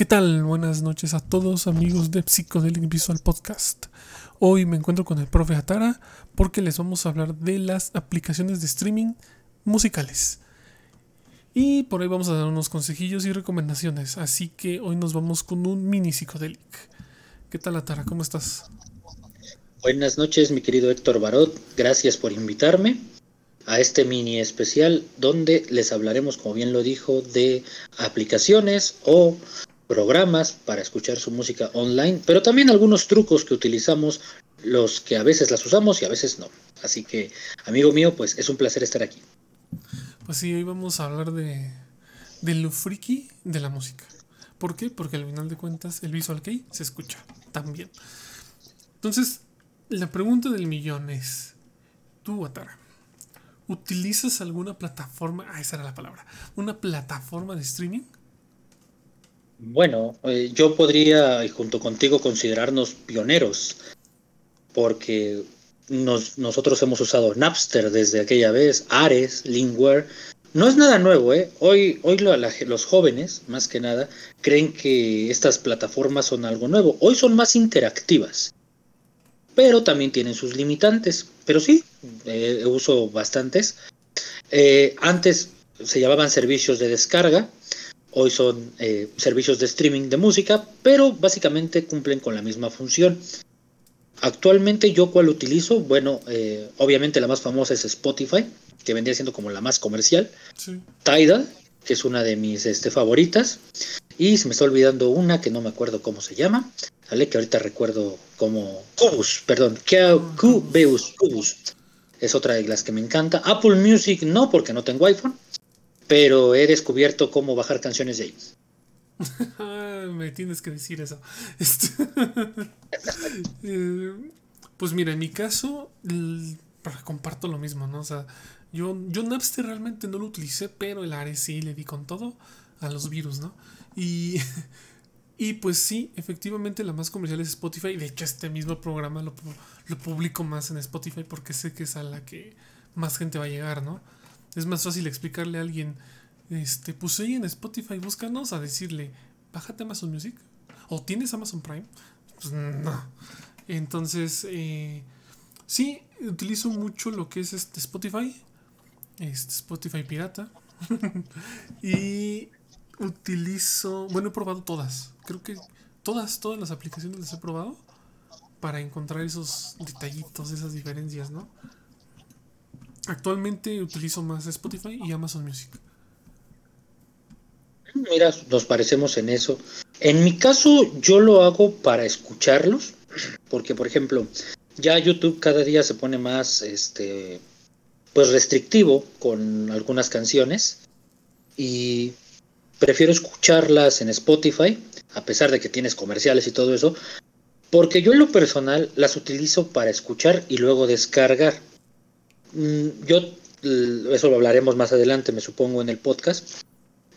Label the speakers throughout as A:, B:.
A: ¿Qué tal? Buenas noches a todos amigos de Psychedelic Visual Podcast. Hoy me encuentro con el profe Atara porque les vamos a hablar de las aplicaciones de streaming musicales. Y por ahí vamos a dar unos consejillos y recomendaciones. Así que hoy nos vamos con un mini Psychedelic. ¿Qué tal Atara? ¿Cómo estás?
B: Buenas noches mi querido Héctor Barot. Gracias por invitarme a este mini especial donde les hablaremos, como bien lo dijo, de aplicaciones o programas para escuchar su música online, pero también algunos trucos que utilizamos, los que a veces las usamos y a veces no. Así que, amigo mío, pues es un placer estar aquí.
A: Pues sí, hoy vamos a hablar de, de lo friki de la música. ¿Por qué? Porque al final de cuentas el Visual Kei se escucha también. Entonces, la pregunta del millón es, tú, Atara, ¿utilizas alguna plataforma? Ah, esa era la palabra. ¿Una plataforma de streaming?
B: Bueno, eh, yo podría, y junto contigo, considerarnos pioneros, porque nosotros hemos usado Napster desde aquella vez, Ares, Lingware. No es nada nuevo, ¿eh? Hoy, hoy los jóvenes, más que nada, creen que estas plataformas son algo nuevo. Hoy son más interactivas, pero también tienen sus limitantes. Pero sí, eh, uso bastantes. Eh, antes se llamaban servicios de descarga, Hoy son eh, servicios de streaming de música, pero básicamente cumplen con la misma función. Actualmente yo cuál utilizo, bueno, eh, obviamente la más famosa es Spotify, que vendría siendo como la más comercial. Tidal, que es una de mis este, favoritas. Y se me está olvidando una que no me acuerdo cómo se llama. ¿vale? Que ahorita recuerdo como Cubus, perdón, Cubus, Cubus. Es otra de las que me encanta. Apple Music no, porque no tengo iPhone pero he descubierto cómo bajar canciones de ellos.
A: Me tienes que decir eso. Este, eh, pues mira, en mi caso, comparto lo mismo, ¿no? O sea, yo, yo Napster realmente no lo utilicé, pero el Ares sí le di con todo a los virus, ¿no? Y, y pues sí, efectivamente la más comercial es Spotify. De hecho, este mismo programa lo, lo publico más en Spotify porque sé que es a la que más gente va a llegar, ¿no? Es más fácil explicarle a alguien, este, pues ahí en Spotify, búscanos a decirle, bájate Amazon Music. ¿O tienes Amazon Prime? Pues no. Entonces, eh, sí, utilizo mucho lo que es este Spotify. Este Spotify pirata. y utilizo, bueno, he probado todas. Creo que todas, todas las aplicaciones las he probado para encontrar esos detallitos, esas diferencias, ¿no? Actualmente utilizo más Spotify y Amazon Music.
B: Mira, nos parecemos en eso. En mi caso, yo lo hago para escucharlos, porque por ejemplo, ya YouTube cada día se pone más, este, pues restrictivo con algunas canciones y prefiero escucharlas en Spotify, a pesar de que tienes comerciales y todo eso, porque yo en lo personal las utilizo para escuchar y luego descargar. Mm, yo, eso lo hablaremos más adelante, me supongo, en el podcast,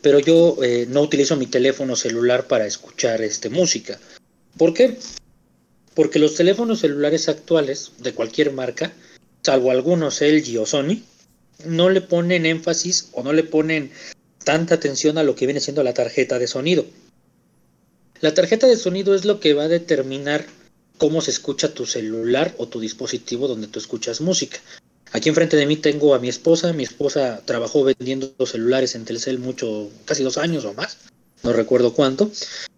B: pero yo eh, no utilizo mi teléfono celular para escuchar este, música. ¿Por qué? Porque los teléfonos celulares actuales, de cualquier marca, salvo algunos LG o Sony, no le ponen énfasis o no le ponen tanta atención a lo que viene siendo la tarjeta de sonido. La tarjeta de sonido es lo que va a determinar cómo se escucha tu celular o tu dispositivo donde tú escuchas música. Aquí enfrente de mí tengo a mi esposa. Mi esposa trabajó vendiendo celulares en Telcel mucho, casi dos años o más. No recuerdo cuánto.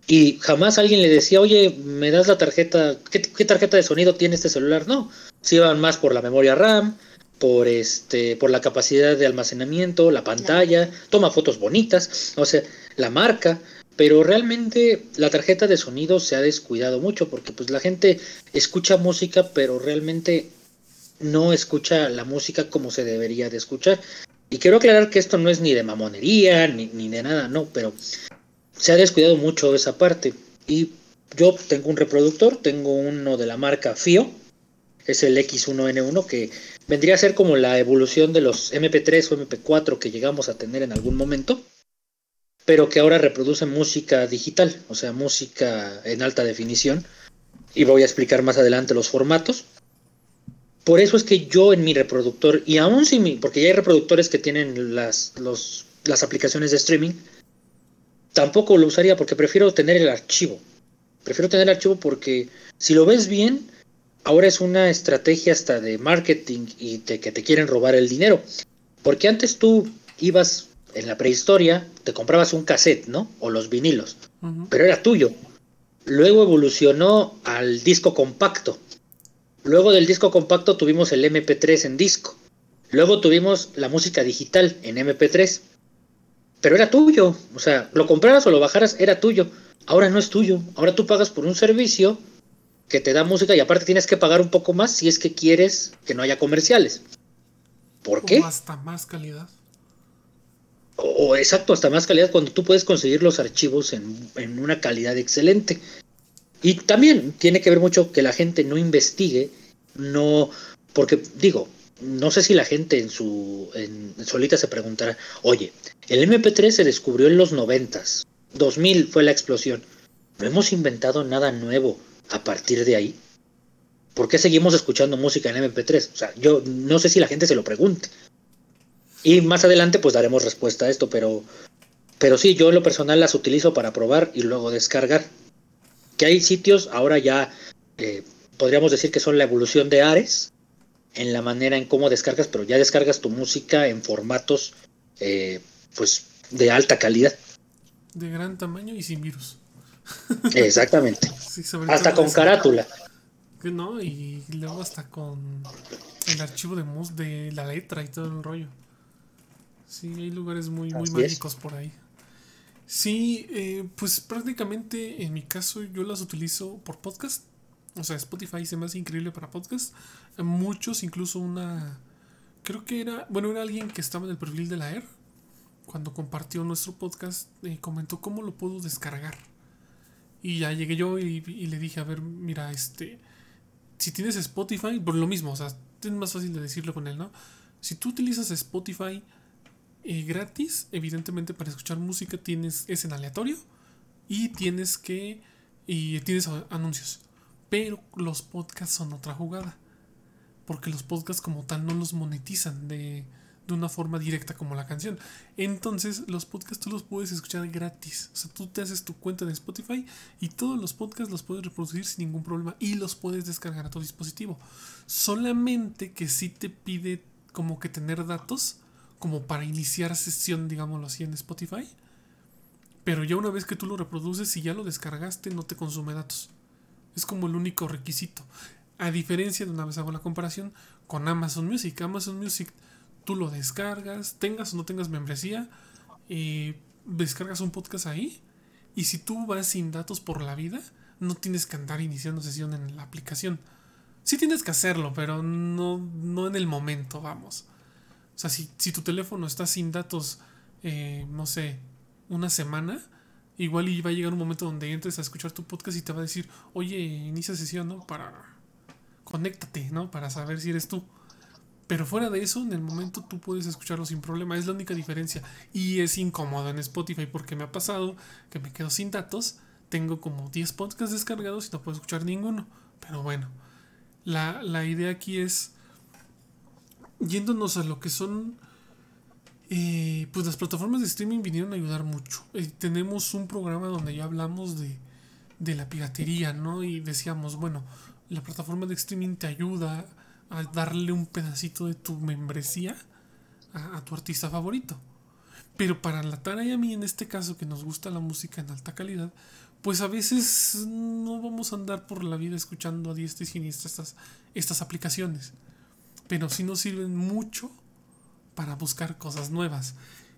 B: Y jamás alguien le decía, oye, ¿me das la tarjeta? ¿Qué, tarjeta de sonido tiene este celular? No. Se iban más por la memoria RAM, por este, por la capacidad de almacenamiento, la pantalla, toma fotos bonitas, o sea, la marca. Pero realmente la tarjeta de sonido se ha descuidado mucho porque pues la gente escucha música, pero realmente no escucha la música como se debería de escuchar. Y quiero aclarar que esto no es ni de mamonería, ni, de nada, no, pero se ha descuidado mucho esa parte. Y yo tengo un reproductor, tengo uno de la marca FIO, es el X1N1, que vendría a ser como la evolución de los MP3 o MP4 que llegamos a tener en algún momento, pero que ahora reproduce música digital, o sea, música en alta definición. Y voy a explicar más adelante los formatos. Por eso es que yo en mi reproductor, y aún si mi, porque ya hay reproductores que tienen las, las aplicaciones de streaming, tampoco lo usaría porque prefiero tener el archivo. Prefiero tener el archivo porque si lo ves bien, ahora es una estrategia hasta de marketing y que te quieren robar el dinero. Porque antes tú ibas en la prehistoria, te comprabas un cassette, ¿no? O los vinilos, pero era tuyo. Luego evolucionó al disco compacto. Luego del disco compacto tuvimos el MP3 en disco. Luego tuvimos la música digital en MP3. Pero era tuyo. O sea, lo compraras o lo bajaras, era tuyo. Ahora no es tuyo. Ahora tú pagas por un servicio que te da música y aparte tienes que pagar un poco más si es que quieres que no haya comerciales. ¿Por qué? O
A: hasta más calidad.
B: O, exacto, hasta más calidad cuando tú puedes conseguir los archivos en, en una calidad excelente. Y también tiene que ver mucho que la gente no investigue, no, porque digo, no sé si la gente en su en, solita se preguntará, oye, el MP3 se descubrió en los noventas, 2000 fue la explosión, no hemos inventado nada nuevo a partir de ahí. ¿Por qué seguimos escuchando música en MP3? O sea, yo no sé si la gente se lo pregunte. Y más adelante pues daremos respuesta a esto, pero, pero sí, yo en lo personal las utilizo para probar y luego descargar. Que hay sitios, ahora ya eh, podríamos decir que son la evolución de Ares, en la manera en cómo descargas, pero ya descargas tu música en formatos eh, pues de alta calidad.
A: De gran tamaño y sin virus.
B: Exactamente. hasta con carátula.
A: No, y luego hasta con el archivo de mus de la letra y todo el rollo. Sí, hay lugares muy, muy mágicos por ahí. Sí, eh, pues prácticamente en mi caso yo las utilizo por podcast. O sea, Spotify se me hace increíble para podcast. Muchos, incluso una. Creo que era. Bueno, era alguien que estaba en el perfil de la ER. Cuando compartió nuestro podcast, y comentó cómo lo puedo descargar. Y ya llegué yo y, y, le dije, a ver, mira, este. Si tienes Spotify, por lo mismo, o sea, es más fácil de decirlo con él, ¿no? Si tú utilizas Spotify gratis, evidentemente para escuchar música tienes es en aleatorio y tienes que y tienes anuncios. Pero los podcasts son otra jugada. Porque los podcasts como tal no los monetizan de, de una forma directa como la canción. Entonces los podcasts tú los puedes escuchar gratis. O sea, tú te haces tu cuenta de Spotify y todos los podcasts los puedes reproducir sin ningún problema y los puedes descargar a tu dispositivo. Solamente que si te pide como que tener datos como para iniciar sesión, digámoslo así, en Spotify. Pero ya una vez que tú lo reproduces y ya lo descargaste, no te consume datos. Es como el único requisito. A diferencia de una vez hago la comparación con Amazon Music. Amazon Music, tú lo descargas, tengas o no tengas membresía, eh, descargas un podcast ahí. Y si tú vas sin datos por la vida, no tienes que andar iniciando sesión en la aplicación. Sí tienes que hacerlo, pero no, no en el momento, vamos. O sea, si, tu teléfono está sin datos, eh, no sé, una semana, igual y va a llegar un momento donde entres a escuchar tu podcast y te va a decir, oye, inicia sesión, ¿no? Para... Conéctate, ¿no? Para saber si eres tú. Pero fuera de eso, en el momento tú puedes escucharlo sin problema. Es la única diferencia. Y es incómodo en Spotify porque me ha pasado que me quedo sin datos. Tengo como 10 podcasts descargados y no puedo escuchar ninguno. Pero bueno, la, la idea aquí es yéndonos a lo que son, eh, pues las plataformas de streaming vinieron a ayudar mucho. Eh, tenemos un programa donde ya hablamos de, de la piratería, ¿no? Y decíamos, bueno, la plataforma de streaming te ayuda a darle un pedacito de tu membresía a, tu artista favorito. Pero para la Tara y a mí, en este caso, que nos gusta la música en alta calidad, pues a veces no vamos a andar por la vida escuchando a diestra y siniestra estas, estas aplicaciones pero sí nos sirven mucho para buscar cosas nuevas.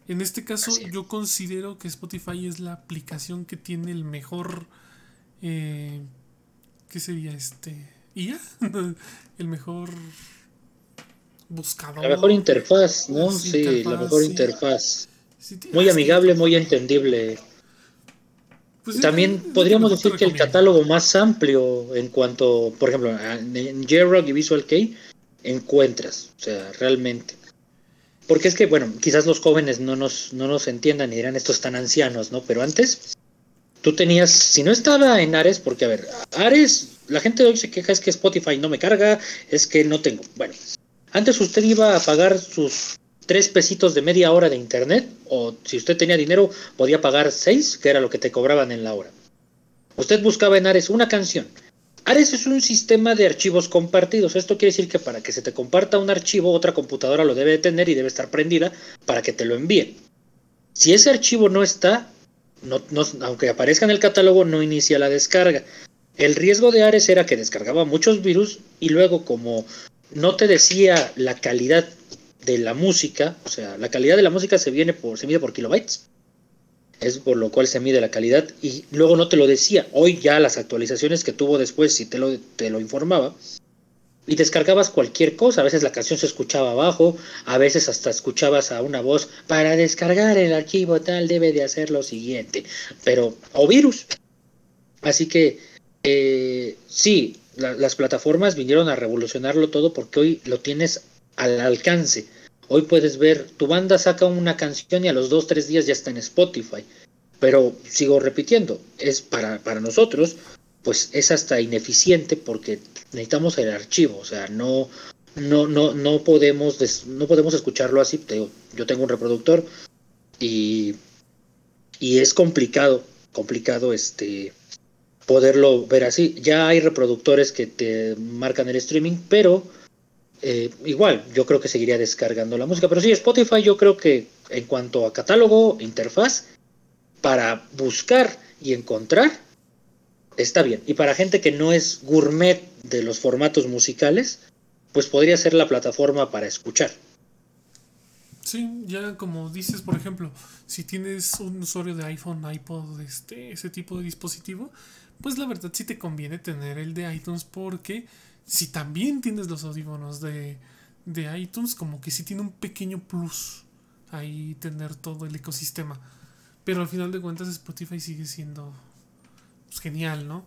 A: En este caso, yo considero que Spotify es la aplicación que tiene el mejor. Eh, ¿Qué sería este? ¿IA? el mejor buscador.
B: La mejor interfaz, ¿no? sí, la mejor interfaz. muy amigable, muy entendible. Pues También podríamos decir que el catálogo más amplio en cuanto, por ejemplo, en J-Rock y Visual Kei encuentras, o sea, realmente. Porque es que, bueno, quizás los jóvenes no nos, no nos entiendan y dirán estos tan ancianos, ¿no? Pero antes, tú tenías, si no estaba en Ares, porque a ver, Ares, la gente hoy se queja es que Spotify no me carga, es que no tengo. Bueno, antes usted iba a pagar sus tres pesitos de media hora de internet, o si usted tenía dinero, podía pagar seis, que era lo que te cobraban en la hora. Usted buscaba en Ares una canción. Ares es un sistema de archivos compartidos. Esto quiere decir que para que se te comparta un archivo, otra computadora lo debe de tener y debe estar prendida para que te lo envíe. Si ese archivo no está, no, aunque aparezca en el catálogo, no inicia la descarga. El riesgo de Ares era que descargaba muchos virus y luego como no te decía la calidad de la música, o sea, la calidad de la música se viene por, se mide por kilobytes, es por lo cual se mide la calidad y luego no te lo decía. Hoy ya las actualizaciones que tuvo después si te lo, te lo informaba y descargabas cualquier cosa. A veces la canción se escuchaba abajo, a veces hasta escuchabas a una voz para descargar el archivo tal debe de hacer lo siguiente, pero o virus. Así que eh, sí, las plataformas vinieron a revolucionarlo todo porque hoy lo tienes al alcance. Hoy puedes ver, tu banda saca una canción y a los dos, tres días ya está en Spotify. Pero sigo repitiendo, es para, para nosotros, pues es hasta ineficiente porque necesitamos el archivo, o sea, no, no, no, no podemos, no podemos escucharlo así. yo tengo un reproductor y, y es complicado, complicado este poderlo ver así. Ya hay reproductores que te marcan el streaming, pero eh, igual, yo creo que seguiría descargando la música. Pero sí, Spotify yo creo que en cuanto a catálogo, interfaz, para buscar y encontrar, está bien. Y para gente que no es gourmet de los formatos musicales, pues podría ser la plataforma para escuchar.
A: Sí, ya como dices, por ejemplo, si tienes un usuario de iPhone, iPod, este, ese tipo de dispositivo, pues la verdad sí te conviene tener el de iTunes porque si también tienes los audífonos de, de iTunes, como que sí tiene un pequeño plus ahí tener todo el ecosistema. Pero al final de cuentas Spotify sigue siendo pues, genial, ¿no?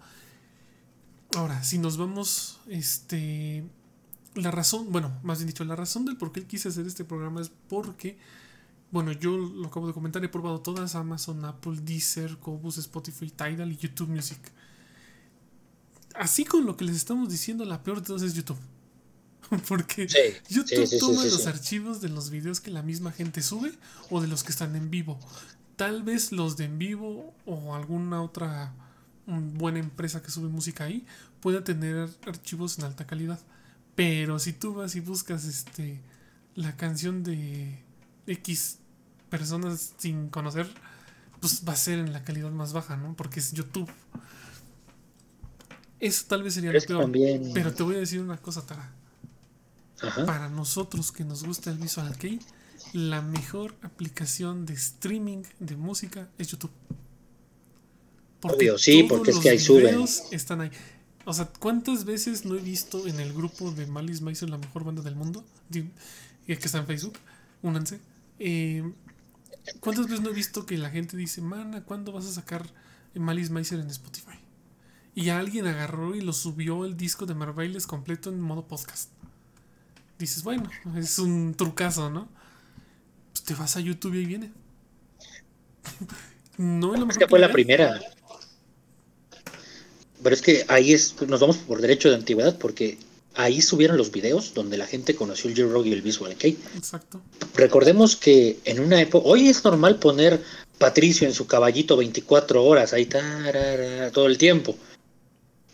A: Ahora, si nos vamos, este, la razón, bueno, más bien dicho, la razón del por qué quise hacer este programa es porque, bueno, yo lo acabo de comentar, he probado todas, Amazon, Apple, Deezer, Cobus, Spotify, Tidal y YouTube Music así con lo que les estamos diciendo, la peor de todas es YouTube. Porque YouTube toma los archivos de los videos que la misma gente sube o de los que están en vivo. Tal vez los de en vivo o alguna otra buena empresa que sube música ahí pueda tener archivos en alta calidad. Pero si tú vas y buscas este la canción de X personas sin conocer, pues va a ser en la calidad más baja, ¿no? Porque es YouTube. Eso tal vez sería lo peor. Pero te voy a decir una cosa, Tara. Para nosotros que nos gusta el Visual Kei, la mejor aplicación de streaming de música es YouTube.
B: Obvio, sí, porque es que ahí suben.
A: Están ahí. O sea, ¿cuántas veces no he visto en el grupo de Malice Miser, la mejor banda del mundo? Que está en Facebook, únanse. Eh, ¿Cuántas veces no he visto que la gente dice, mana, ¿cuándo vas a sacar Malice Miser en Spotify? Y alguien agarró y lo subió el disco de Marvailes completo en modo podcast. Dices, bueno, es un trucazo, ¿no? Pues te vas a YouTube y ahí viene.
B: no es lo mejor. que fue la primera. Pero es que ahí es, nos vamos por derecho de antigüedad porque ahí subieron los videos donde la gente conoció el J-Rock y el Visual Kei. Exacto. Recordemos que en una época, hoy es normal poner Patricio en su caballito 24 horas, ahí todo el tiempo.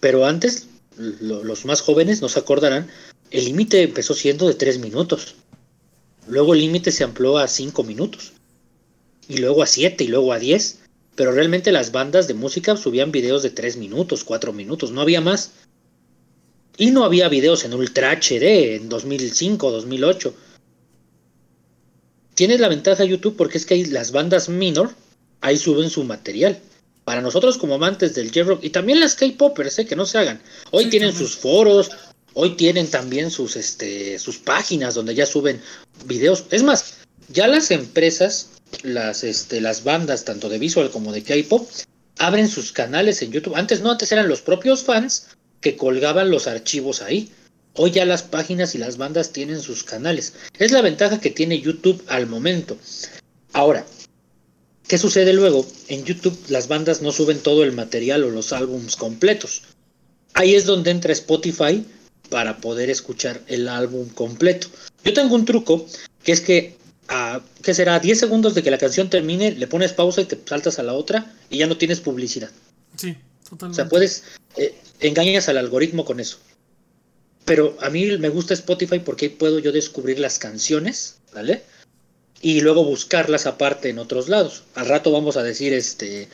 B: Pero antes, los más jóvenes nos acordarán, el límite empezó siendo de 3 minutos. Luego el límite se amplió a 5 minutos. Y luego a 7 y luego a 10. Pero realmente las bandas de música subían videos de 3 minutos, 4 minutos, no había más. Y no había videos en Ultra HD en 2005, 2008. Tiene la ventaja YouTube porque es que las bandas minor, ahí suben su material para nosotros como amantes del J-Rock y también las K-Poppers, ¿eh? que no se hagan. Hoy tienen sus foros, hoy tienen también sus, este, sus páginas donde ya suben videos. Es más, ya las empresas, las, este, las bandas, tanto de visual como de K-Pop, abren sus canales en YouTube. Antes no, antes eran los propios fans que colgaban los archivos ahí. Hoy ya las páginas y las bandas tienen sus canales. Es la ventaja que tiene YouTube al momento. Ahora, ¿Qué sucede luego? En YouTube las bandas no suben todo el material o los álbums completos. Ahí es donde entra Spotify para poder escuchar el álbum completo. Yo tengo un truco que es que a, ¿qué será? 10 segundos de que la canción termine, le pones pausa y te saltas a la otra y ya no tienes publicidad.
A: Sí, totalmente.
B: O sea, puedes, eh, engañas al algoritmo con eso. Pero a mí me gusta Spotify porque ahí puedo yo descubrir las canciones, ¿vale? Y luego buscarlas aparte en otros lados. Al rato vamos a decir este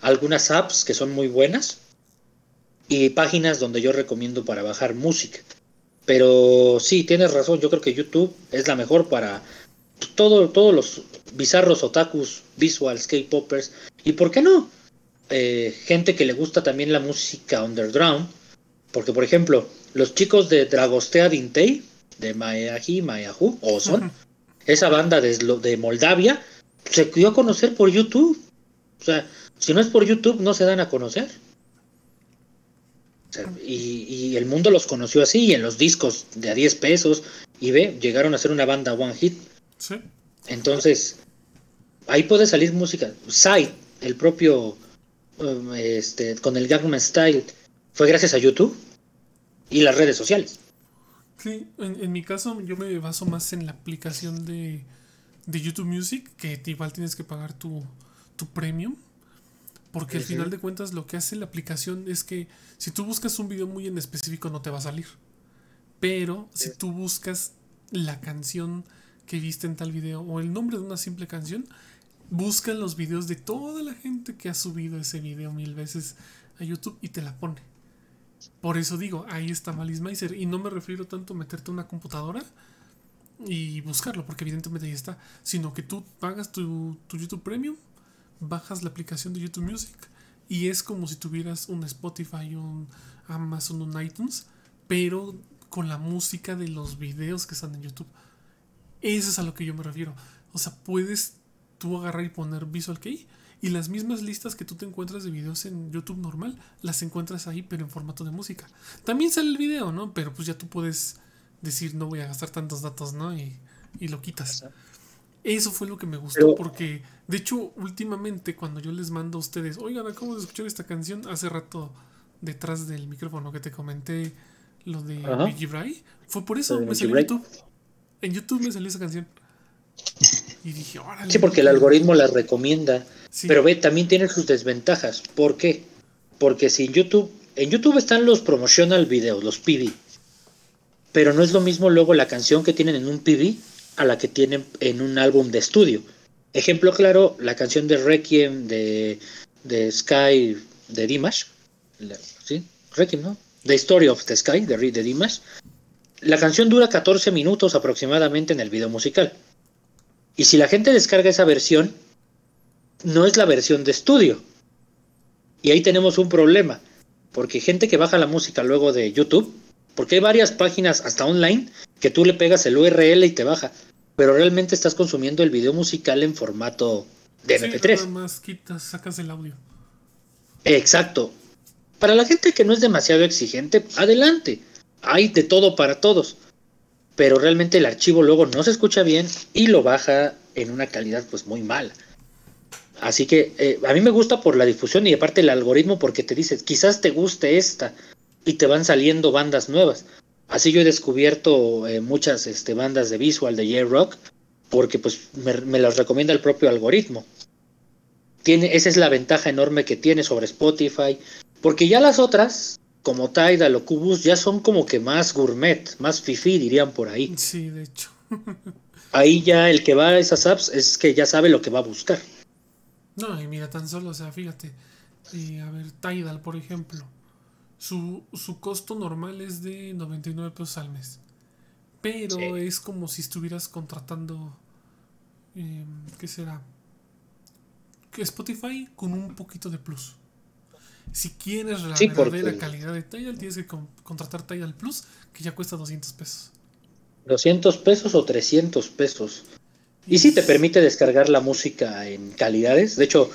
B: algunas apps que son muy buenas y páginas donde yo recomiendo para bajar música. Pero sí, tienes razón, yo creo que YouTube es la mejor para todo, todos los bizarros otakus, visuals, K-poppers. ¿Y por qué no? Eh, gente que le gusta también la música underground. Porque, por ejemplo, los chicos de Dragostea Dintei, de Maeaji, Maeahu, o son, esa banda de, de Moldavia, se dio a conocer por YouTube. O sea, si no es por YouTube, no se dan a conocer. y, el mundo los conoció así, en los discos de a 10 pesos, y ve, llegaron a ser una banda one hit. Sí. Entonces, ahí puede salir música. Side, el propio, um, este, con el Gangnam Style, fue gracias a YouTube y las redes sociales.
A: Sí, en, mi caso yo me baso más en la aplicación de, de YouTube Music, que igual tienes que pagar tu, tu premium. Porque al final de cuentas lo que hace la aplicación es que si tú buscas un video muy en específico no te va a salir. Pero si tú buscas la canción que viste en tal video o el nombre de una simple canción, busca los videos de toda la gente que ha subido ese video mil veces a YouTube y te la pone. Por eso digo, ahí está Malice Y no me refiero tanto a meterte una computadora y buscarlo, porque evidentemente ahí está. Sino que tú pagas tu, tu YouTube Premium, bajas la aplicación de YouTube Music y es como si tuvieras un Spotify, un Amazon, un iTunes, pero con la música de los videos que están en YouTube. Eso es a lo que yo me refiero. O sea, puedes tú agarrar y poner Visual Key y las mismas listas que tú te encuentras de videos en YouTube normal, las encuentras ahí, pero en formato de música. También sale el video, ¿no? Pero pues ya tú puedes decir, no voy a gastar tantos datos, ¿no? Y, lo quitas. Eso fue lo que me gustó, porque de hecho, últimamente cuando yo les mando a ustedes, oigan, acabo de escuchar esta canción hace rato detrás del micrófono que te comenté, lo de Biggie Bray, fue por eso, me salió en YouTube. En YouTube me salió esa canción.
B: Y dije, órale. Sí, porque el algoritmo la recomienda. Pero ve, también tiene sus desventajas. ¿Por qué? Porque si en YouTube, en YouTube están los promotional videos, los PV. Pero no es lo mismo luego la canción que tienen en un PV a la que tienen en un álbum de estudio. Ejemplo claro, la canción de Requiem de, de Sky de Dimash. ¿Sí? Requiem, ¿no? The Story of the Sky de, de Dimash. La canción dura 14 minutos aproximadamente en el video musical. Y si la gente descarga esa versión, no es la versión de estudio. Y ahí tenemos un problema, porque gente que baja la música luego de YouTube, porque hay varias páginas hasta online que tú le pegas el URL y te baja, pero realmente estás consumiendo el video musical en formato de MP3.
A: Nada más quitas, sacas el audio.
B: Exacto. Para la gente que no es demasiado exigente, adelante. Hay de todo para todos pero realmente el archivo luego no se escucha bien y lo baja en una calidad pues muy mala. Así que eh, a mí me gusta por la difusión y aparte el algoritmo porque te dice, quizás te guste esta y te van saliendo bandas nuevas. Así yo he descubierto eh, muchas este, bandas de visual de J-Rock porque pues me, me, las recomienda el propio algoritmo. Tiene, esa es la ventaja enorme que tiene sobre Spotify, porque ya las otras como Tidal o Cubus ya son como que más gourmet, más fifi dirían por ahí.
A: Sí, de hecho.
B: ahí ya el que va a esas apps es que ya sabe lo que va a buscar.
A: No, y mira, tan solo, o sea, fíjate. Eh, a ver, Tidal, por ejemplo. Su, su costo normal es de 99 pesos al mes. Pero es como si estuvieras contratando. Em, ¿Qué será? Spotify con un poquito de plus. Si quieres la verdadera calidad de Tidal, tienes que contratar Tidal Plus, que ya cuesta 200 pesos.
B: 200 pesos o 300 pesos. Y sí te permite descargar la música en calidades. De hecho,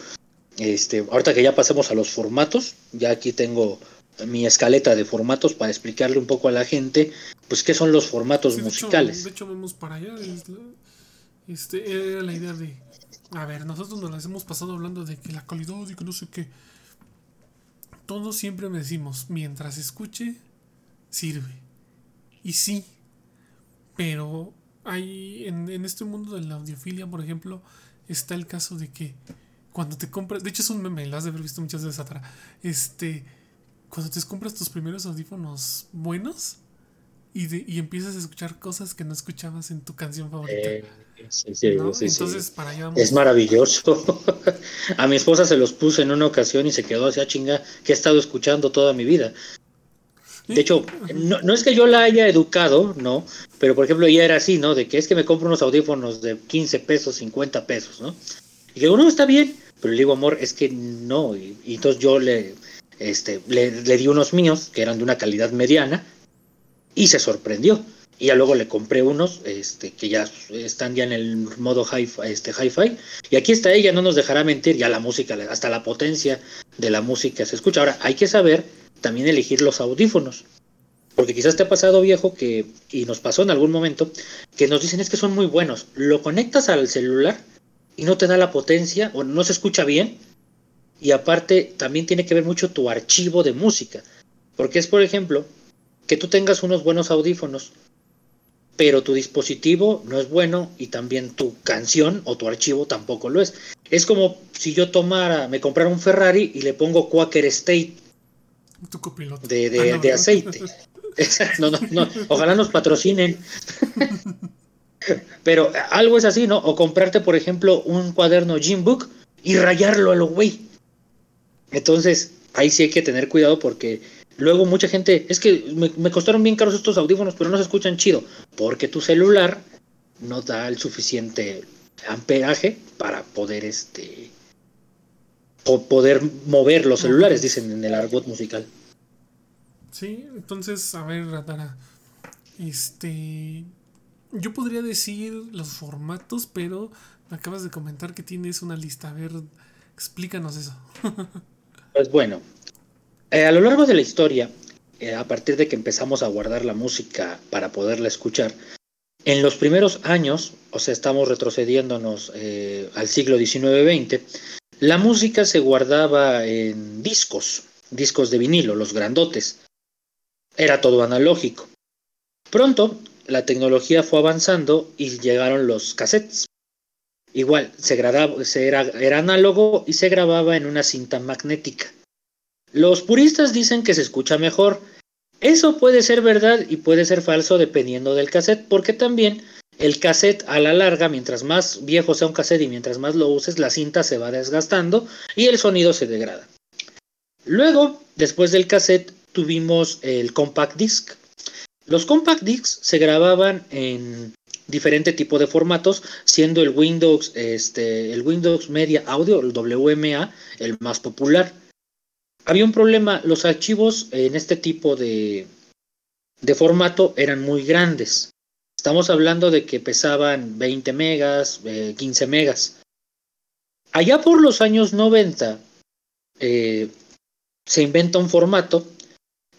B: este, ahorita que ya pasemos a los formatos, ya aquí tengo mi escaleta de formatos para explicarle un poco a la gente, pues qué son los formatos musicales.
A: de hecho, vamos para allá. Este, era la idea de, a ver, nosotros nos las hemos pasado hablando de que la calidad y que no sé qué todos siempre me decimos, mientras escuche, sirve. Y sí, pero hay en, en este mundo de la audiofilia, por ejemplo, está el caso de que cuando te compras, de hecho es un meme, lo has de haber visto muchas veces atrás, este, cuando te compras tus primeros audífonos buenos y, de, y empiezas a escuchar cosas que no escuchabas en tu canción favorita.
B: Eh, sí, sí,
A: ¿no?
B: sí, sí.
A: Entonces, para allá vamos.
B: Es maravilloso. a mi esposa se los puse en una ocasión y se quedó así a chinga que he estado escuchando toda mi vida. De hecho, no, no es que yo la haya educado, no, pero por ejemplo ella era así, ¿no? De que es que me compro unos audífonos de 15 pesos, 50 pesos, ¿no? Y digo, no, está bien, pero le digo, amor, es que no. Y, y entonces yo le, este, le, le di unos míos que eran de una calidad mediana y se sorprendió. Y ya luego le compré unos este, que ya están ya en el modo hi-fi, este, hi-fi. Y aquí está ella, no nos dejará mentir, ya la música, hasta la potencia de la música se escucha. Ahora, hay que saber también elegir los audífonos. Porque quizás te ha pasado viejo que, y nos pasó en algún momento, que nos dicen es que son muy buenos. Lo conectas al celular y no te da la potencia o no se escucha bien. Y aparte también tiene que ver mucho tu archivo de música. Porque es, por ejemplo, que tú tengas unos buenos audífonos, pero tu dispositivo no es bueno y también tu canción o tu archivo tampoco lo es. Es como si yo tomara, me comprara un Ferrari y le pongo Quaker State
A: Tu copiloto.
B: de, de-
A: Ah, no,
B: de aceite. no, no, no, ojalá nos patrocinen. Pero algo es así, ¿no? O comprarte, por ejemplo, un cuaderno Gym Book y rayarlo a lo güey. Entonces, ahí sí hay que tener cuidado porque luego mucha gente, es que me, me costaron bien caros estos audífonos, pero no se escuchan chido. Porque tu celular no da el suficiente amperaje para poder este po- poder mover los celulares, dicen en el argot musical.
A: Sí, entonces, a ver, Ratara. Este. Yo podría decir los formatos, pero me acabas de comentar que tienes una lista. A ver, explícanos eso.
B: Pues bueno, eh, a lo largo de la historia, eh, a partir de que empezamos a guardar la música para poderla escuchar, en los primeros años, o sea, estamos retrocediéndonos eh, al siglo XIX-XX, la música se guardaba en discos, discos de vinilo, los grandotes. Era todo analógico. Pronto, la tecnología fue avanzando y llegaron los cassettes. Igual, se grababa, era, era análogo y se grababa en una cinta magnética. Los puristas dicen que se escucha mejor. Eso puede ser verdad y puede ser falso dependiendo del cassette, porque también el cassette a la larga, mientras más viejo sea un cassette y mientras más lo uses, la cinta se va desgastando y el sonido se degrada. Luego, después del cassette, tuvimos el compact disc. Los compact discs se grababan en diferente tipo de formatos, siendo el Windows, este, el Windows Media Audio, el WMA, el más popular. Había un problema, los archivos en este tipo de, de formato eran muy grandes. Estamos hablando de que pesaban 20 megas, eh, 15 megas. Allá por los años 90 eh, se inventa un formato,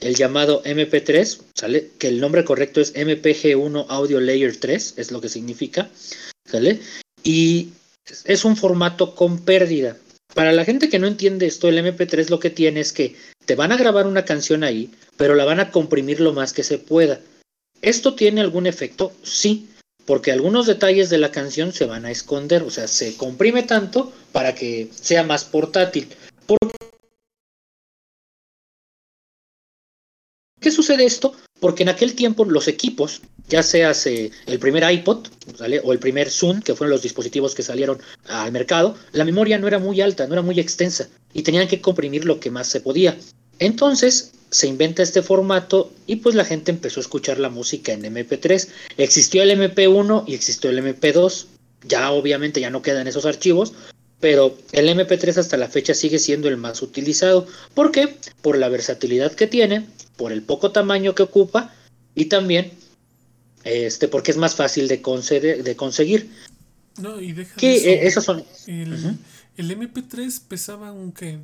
B: el llamado MP3, ¿sale? Que el nombre correcto es MPG1 Audio Layer 3, es lo que significa, ¿sale? Y es un formato con pérdida. Para la gente que no entiende esto, el MP3 lo que tiene es que te van a grabar una canción ahí, pero la van a comprimir lo más que se pueda. ¿Esto tiene algún efecto? Sí, porque algunos detalles de la canción se van a esconder, o sea, se comprime tanto para que sea más portátil. ¿Por qué sucede esto? Porque en aquel tiempo los equipos, ya sea el primer iPod o el primer Zoom, que fueron los dispositivos que salieron al mercado, la memoria no era muy alta, no era muy extensa y tenían que comprimir lo que más se podía. Entonces se inventa este formato y pues la gente empezó a escuchar la música en MP3. Existió el MP1 y existió el MP2. Ya obviamente ya no quedan esos archivos, pero el MP3 hasta la fecha sigue siendo el más utilizado. ¿Por qué? Por la versatilidad que tiene, por el poco tamaño que ocupa y también este porque es más fácil de, conceder, de conseguir.
A: No, y deja
B: que
A: eso,
B: eh, esos son
A: el,
B: uh -huh.
A: el, MP3 pesaba un que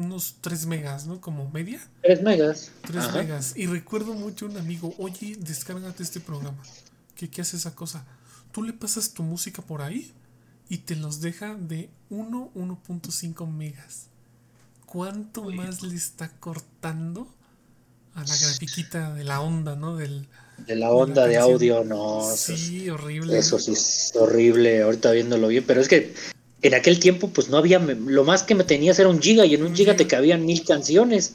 A: unos 3 megas, ¿no? Como media.
B: 3 megas.
A: 3 Ajá. megas. Y recuerdo mucho un amigo, oye, descárgate este programa. ¿Qué, ¿Qué hace esa cosa? Tú le pasas tu música por ahí y te los deja de 1, 1.5 megas. ¿Cuánto Oye. más le está cortando a la grafiquita de la onda, ¿no? Del,
B: de la onda de, audio, no.
A: Sí, horrible.
B: Eso sí es horrible, ahorita viéndolo bien, pero es que en aquel tiempo pues no había, lo más que me tenías era un giga y en un giga te cabían mil canciones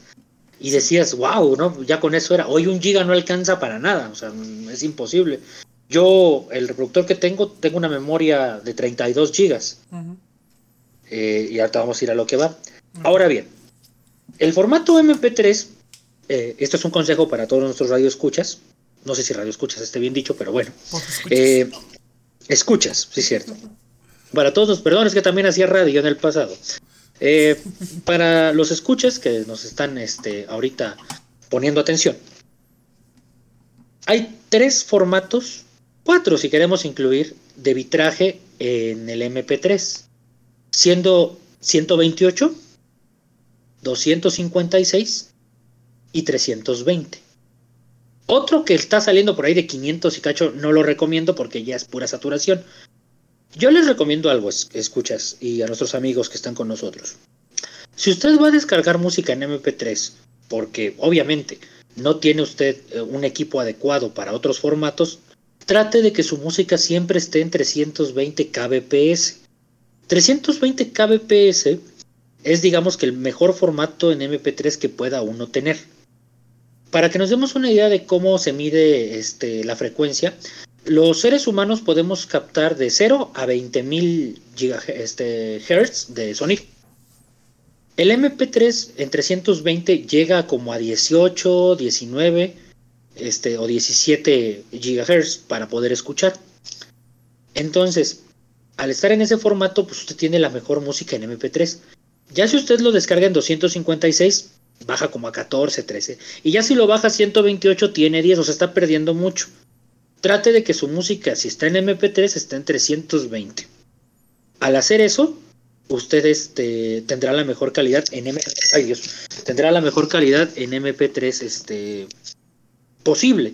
B: y decías, wow, ¿no? Ya con eso era, hoy un giga no alcanza para nada, o sea, es imposible. Yo, el reproductor que tengo, tengo una memoria de 32 gigas. Eh, y ahorita vamos a ir a lo que va. Ahora bien, el formato MP3, eh, esto es un consejo para todos nuestros radioescuchas. No sé si radioescuchas esté bien dicho, pero bueno. Eh, escuchas, sí es cierto. Para todos, perdón, es que también hacía radio en el pasado. para los escuchas que nos están este, ahorita poniendo atención, hay tres formatos, cuatro si queremos incluir, de vitraje en el MP3 siendo 128, 256 y 320. Otro que está saliendo por ahí de 500 y cacho, no lo recomiendo porque ya es pura saturación. Yo les recomiendo algo, escuchas, y a nuestros amigos que están con nosotros. Si usted va a descargar música en MP3, porque obviamente no tiene usted eh, un equipo adecuado para otros formatos, trate de que su música siempre esté en 320 kbps. 320 kbps es digamos que el mejor formato en MP3 que pueda uno tener. Para que nos demos una idea de cómo se mide este, la frecuencia, los seres humanos podemos captar de 0 a 20.000 GHz este, de sonido. El MP3 en 320 llega como a 18, 19 este, o 17 GHz para poder escuchar. Entonces, al estar en ese formato, pues usted tiene la mejor música en MP3. Ya si usted lo descarga en 256, baja como a 14, 13. Y ya si lo baja a 128, tiene 10, o sea, está perdiendo mucho. Trate de que su música, si está en MP3, esté en 320. Al hacer eso, usted este, tendrá la mejor calidad en MP3. Ay Dios, tendrá la mejor calidad en MP3 este, posible.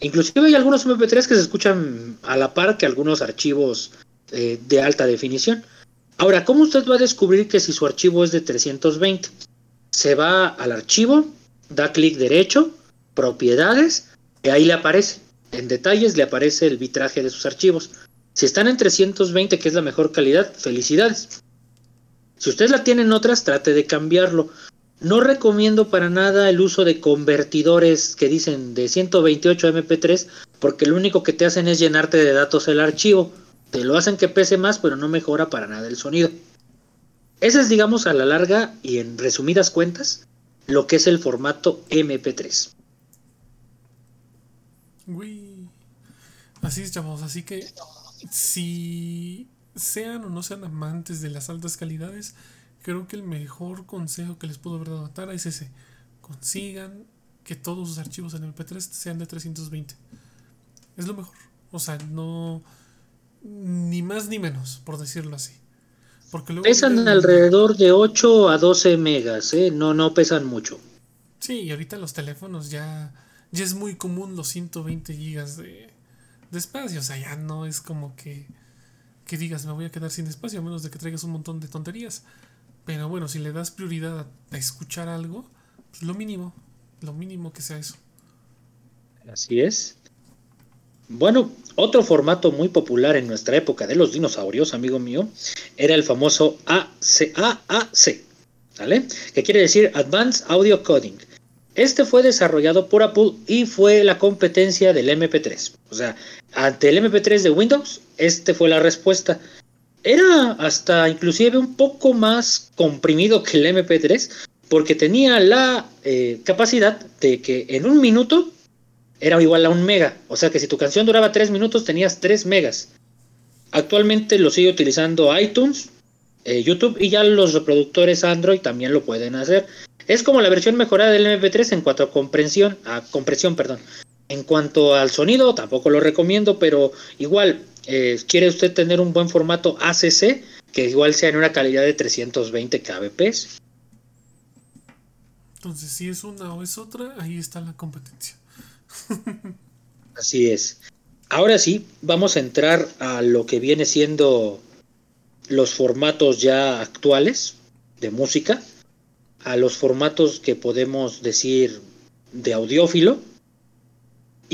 B: Inclusive hay algunos MP3 que se escuchan a la par que algunos archivos eh, de alta definición. Ahora, ¿cómo usted va a descubrir que si su archivo es de 320? Se va al archivo, da clic derecho, propiedades, y ahí le aparece. En detalles le aparece el vitraje de sus archivos. Si están en 320, que es la mejor calidad, felicidades. Si usted la tiene en otras, trate de cambiarlo. No recomiendo para nada el uso de convertidores que dicen de 128 MP3, porque lo único que te hacen es llenarte de datos el archivo te lo hacen que pese más, pero no mejora para nada el sonido. Ese es, digamos, a la larga y en resumidas cuentas, lo que es el formato MP3.
A: Uy. Así es, chavos. Así que si sean o no sean amantes de las altas calidades, creo que el mejor consejo que les puedo haber dado a Tara es ese. Consigan que todos sus archivos en MP3 sean de 320. Es lo mejor. O sea, no ni más ni menos, por decirlo así.
B: Porque pesan alrededor de 8 a 12 megas, ¿eh? no, no pesan mucho.
A: Sí, y ahorita los teléfonos ya, ya es muy común los 120 gigas de, de espacio, o sea, ya no es como que, que digas me voy a quedar sin espacio a menos de que traigas un montón de tonterías. Pero bueno, si le das prioridad a, escuchar algo, pues lo mínimo, lo mínimo que sea eso.
B: Así es. Bueno, otro formato muy popular en nuestra época de los dinosaurios, amigo mío, era el famoso AAC, ¿vale? Que quiere decir Advanced Audio Coding. Este fue desarrollado por Apple y fue la competencia del MP3. O sea, ante el MP3 de Windows, este fue la respuesta. Era hasta inclusive un poco más comprimido que el MP3 porque tenía la eh, capacidad de que en un minuto era igual a un mega. O sea que si tu canción duraba 3 minutos tenías 3 megas. Actualmente lo sigue utilizando iTunes, eh, YouTube y ya los reproductores Android también lo pueden hacer. Es como la versión mejorada del MP3 en cuanto a comprensión, compresión, perdón. En cuanto al sonido, tampoco lo recomiendo, pero igual, eh, quiere usted tener un buen formato ACC, que igual sea en una calidad de 320 kbps.
A: Entonces, si es una o es otra, ahí está la competencia.
B: Así es. Ahora sí, vamos a entrar a lo que viene siendo los formatos ya actuales de música, a los formatos que podemos decir de audiófilo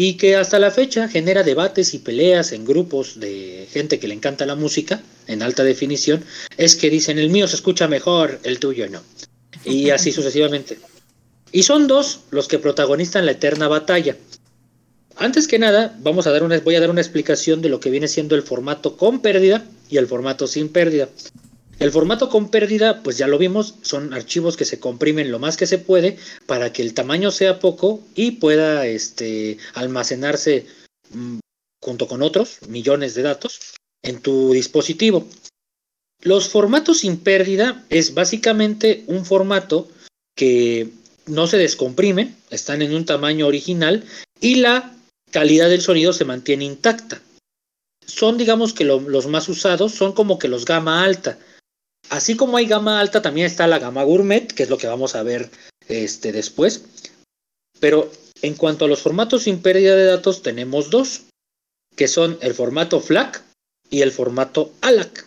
B: y que hasta la fecha genera debates y peleas en grupos de gente que le encanta la música en alta definición, es que dicen el mío se escucha mejor, el tuyo no. Y así sucesivamente. Y son dos los que protagonizan la eterna batalla. Antes que nada, vamos a dar una, voy a dar una explicación de lo que viene siendo el formato con pérdida y el formato sin pérdida. El formato con pérdida, pues ya lo vimos, son archivos que se comprimen lo más que se puede para que el tamaño sea poco y pueda este, almacenarse mm, junto con otros millones de datos en tu dispositivo. Los formatos sin pérdida es básicamente un formato que no se descomprimen, están en un tamaño original y la calidad del sonido se mantiene intacta. Son, digamos que los más usados son como que los gama alta Así como hay gama alta, también está la gama gourmet, que es lo que vamos a ver este, después. Pero en cuanto a los formatos sin pérdida de datos, tenemos dos, que son el formato FLAC y el formato ALAC.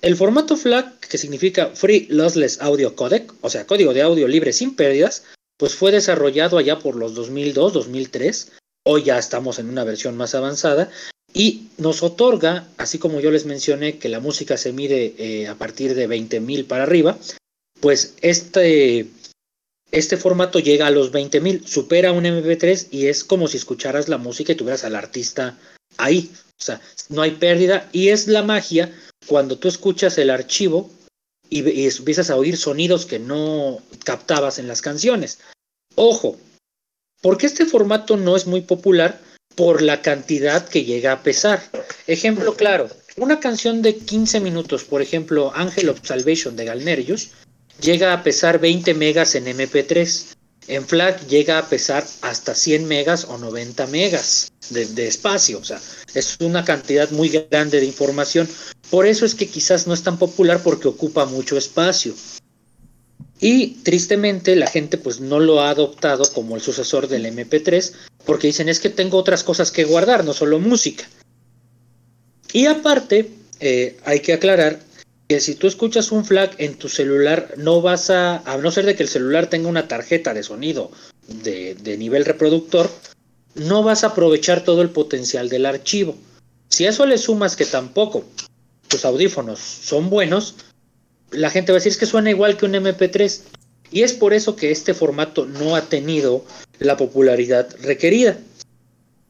B: El formato FLAC, que significa Free Lossless Audio Codec, o sea, código de audio libre sin pérdidas, pues fue desarrollado allá por los 2002, 2003. Hoy ya estamos en una versión más avanzada y nos otorga, así como yo les mencioné que la música se mide eh, a partir de 20.000 para arriba, pues este, este formato llega a los 20.000, supera un MP3 y es como si escucharas la música y tuvieras al artista ahí. O sea, no hay pérdida y es la magia cuando tú escuchas el archivo y, y empiezas a oír sonidos que no captabas en las canciones. Ojo, porque este formato no es muy popular, por la cantidad que llega a pesar. Ejemplo claro, una canción de 15 minutos, por ejemplo, Angel of Salvation de Galnerius, llega a pesar 20 megas en MP3. En FLAC llega a pesar hasta 100 megas o 90 megas de, de, espacio. O sea, es una cantidad muy grande de información. Por eso es que quizás no es tan popular porque ocupa mucho espacio. Y tristemente la gente pues no lo ha adoptado como el sucesor del MP3 porque dicen es que tengo otras cosas que guardar, no solo música. Y aparte, eh, hay que aclarar que si tú escuchas un flag en tu celular, no vas a, a no ser de que el celular tenga una tarjeta de sonido de, de nivel reproductor, no vas a aprovechar todo el potencial del archivo. Si a eso le sumas que tampoco tus audífonos son buenos, la gente va a decir es que suena igual que un MP3. Y es por eso que este formato no ha tenido la popularidad requerida.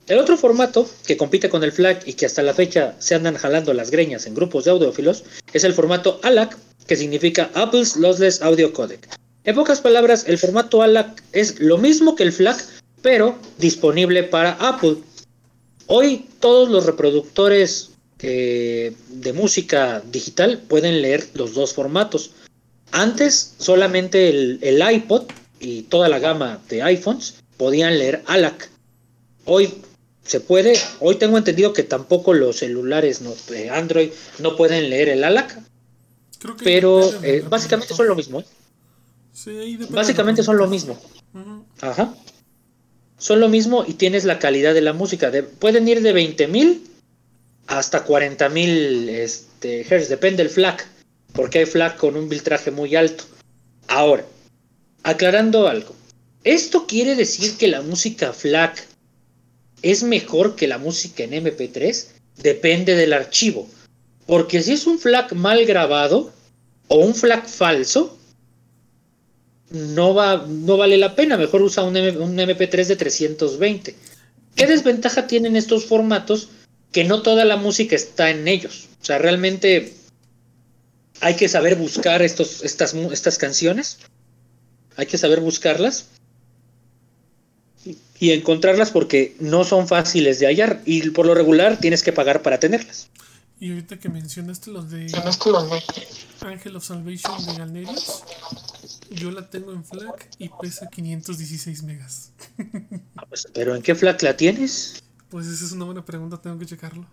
B: El otro formato que compite con el FLAC y que hasta la fecha se andan jalando las greñas en grupos de audiófilos es el formato ALAC, que significa Apple's Lossless Audio Codec. En pocas palabras, el formato ALAC es lo mismo que el FLAC, pero disponible para Apple. Hoy todos los reproductores de música digital pueden leer los dos formatos. Antes solamente el, iPod y toda la gama de iPhones podían leer ALAC. Hoy se puede, hoy tengo entendido que tampoco los celulares de Android no pueden leer el ALAC. pero eh, básicamente son lo mismo. ¿eh? básicamente son lo mismo. Ajá. Son lo mismo y tienes la calidad de la música. pueden ir de 20.000 hasta 40.000 este, Hz, depende del FLAC, porque hay FLAC con un filtraje muy alto. Ahora, aclarando algo, ¿esto quiere decir que la música FLAC es mejor que la música en MP3? Depende del archivo, porque si es un FLAC mal grabado o un FLAC falso, no, va, no vale la pena, mejor usa un, un MP3 de 320. ¿Qué desventaja tienen estos formatos? que no toda la música está en ellos. O sea, realmente hay que saber buscar estos, estas, estas canciones. Hay que saber buscarlas y encontrarlas porque no son fáciles de hallar y por lo regular tienes que pagar para tenerlas.
A: Y ahorita que mencionaste los de Angel of Salvation de Galnerius, yo la tengo en FLAC y pesa 516 megas.
B: Ah, pues, ¿Pero en qué FLAC la tienes?
A: Pues esa es una buena pregunta, tengo que checarlo.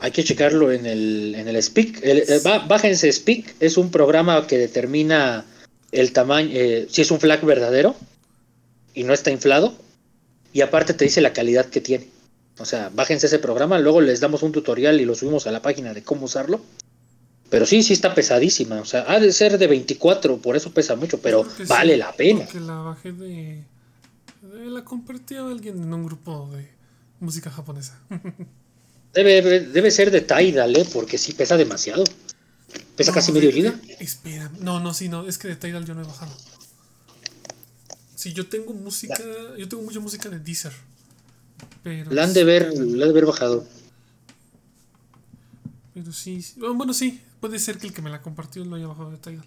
B: Hay que checarlo en el, en el Speak. El, bájense Speak, es un programa que determina el tamaño, eh, si es un flag verdadero y no está inflado. Y aparte te dice la calidad que tiene. O sea, bájense ese programa, luego les damos un tutorial y lo subimos a la página de cómo usarlo. Pero sí, sí está pesadísima. O sea, ha de ser de 24, por eso pesa mucho, pero vale la pena.
A: Porque la bajé de La compartí a alguien en un grupo de música japonesa.
B: Debe, debe ser de Tidal, ¿eh? Porque sí pesa demasiado. Pesa
A: No,
B: casi medio giga.
A: Espera, no, no, sí, no, es que de Tidal yo no he bajado. Sí, yo tengo música, yo tengo mucha música de Deezer. Pero,
B: La han de ver, la han de haber bajado.
A: pero sí, sí, bueno, sí, puede ser que el que me la compartió lo haya bajado de Tidal.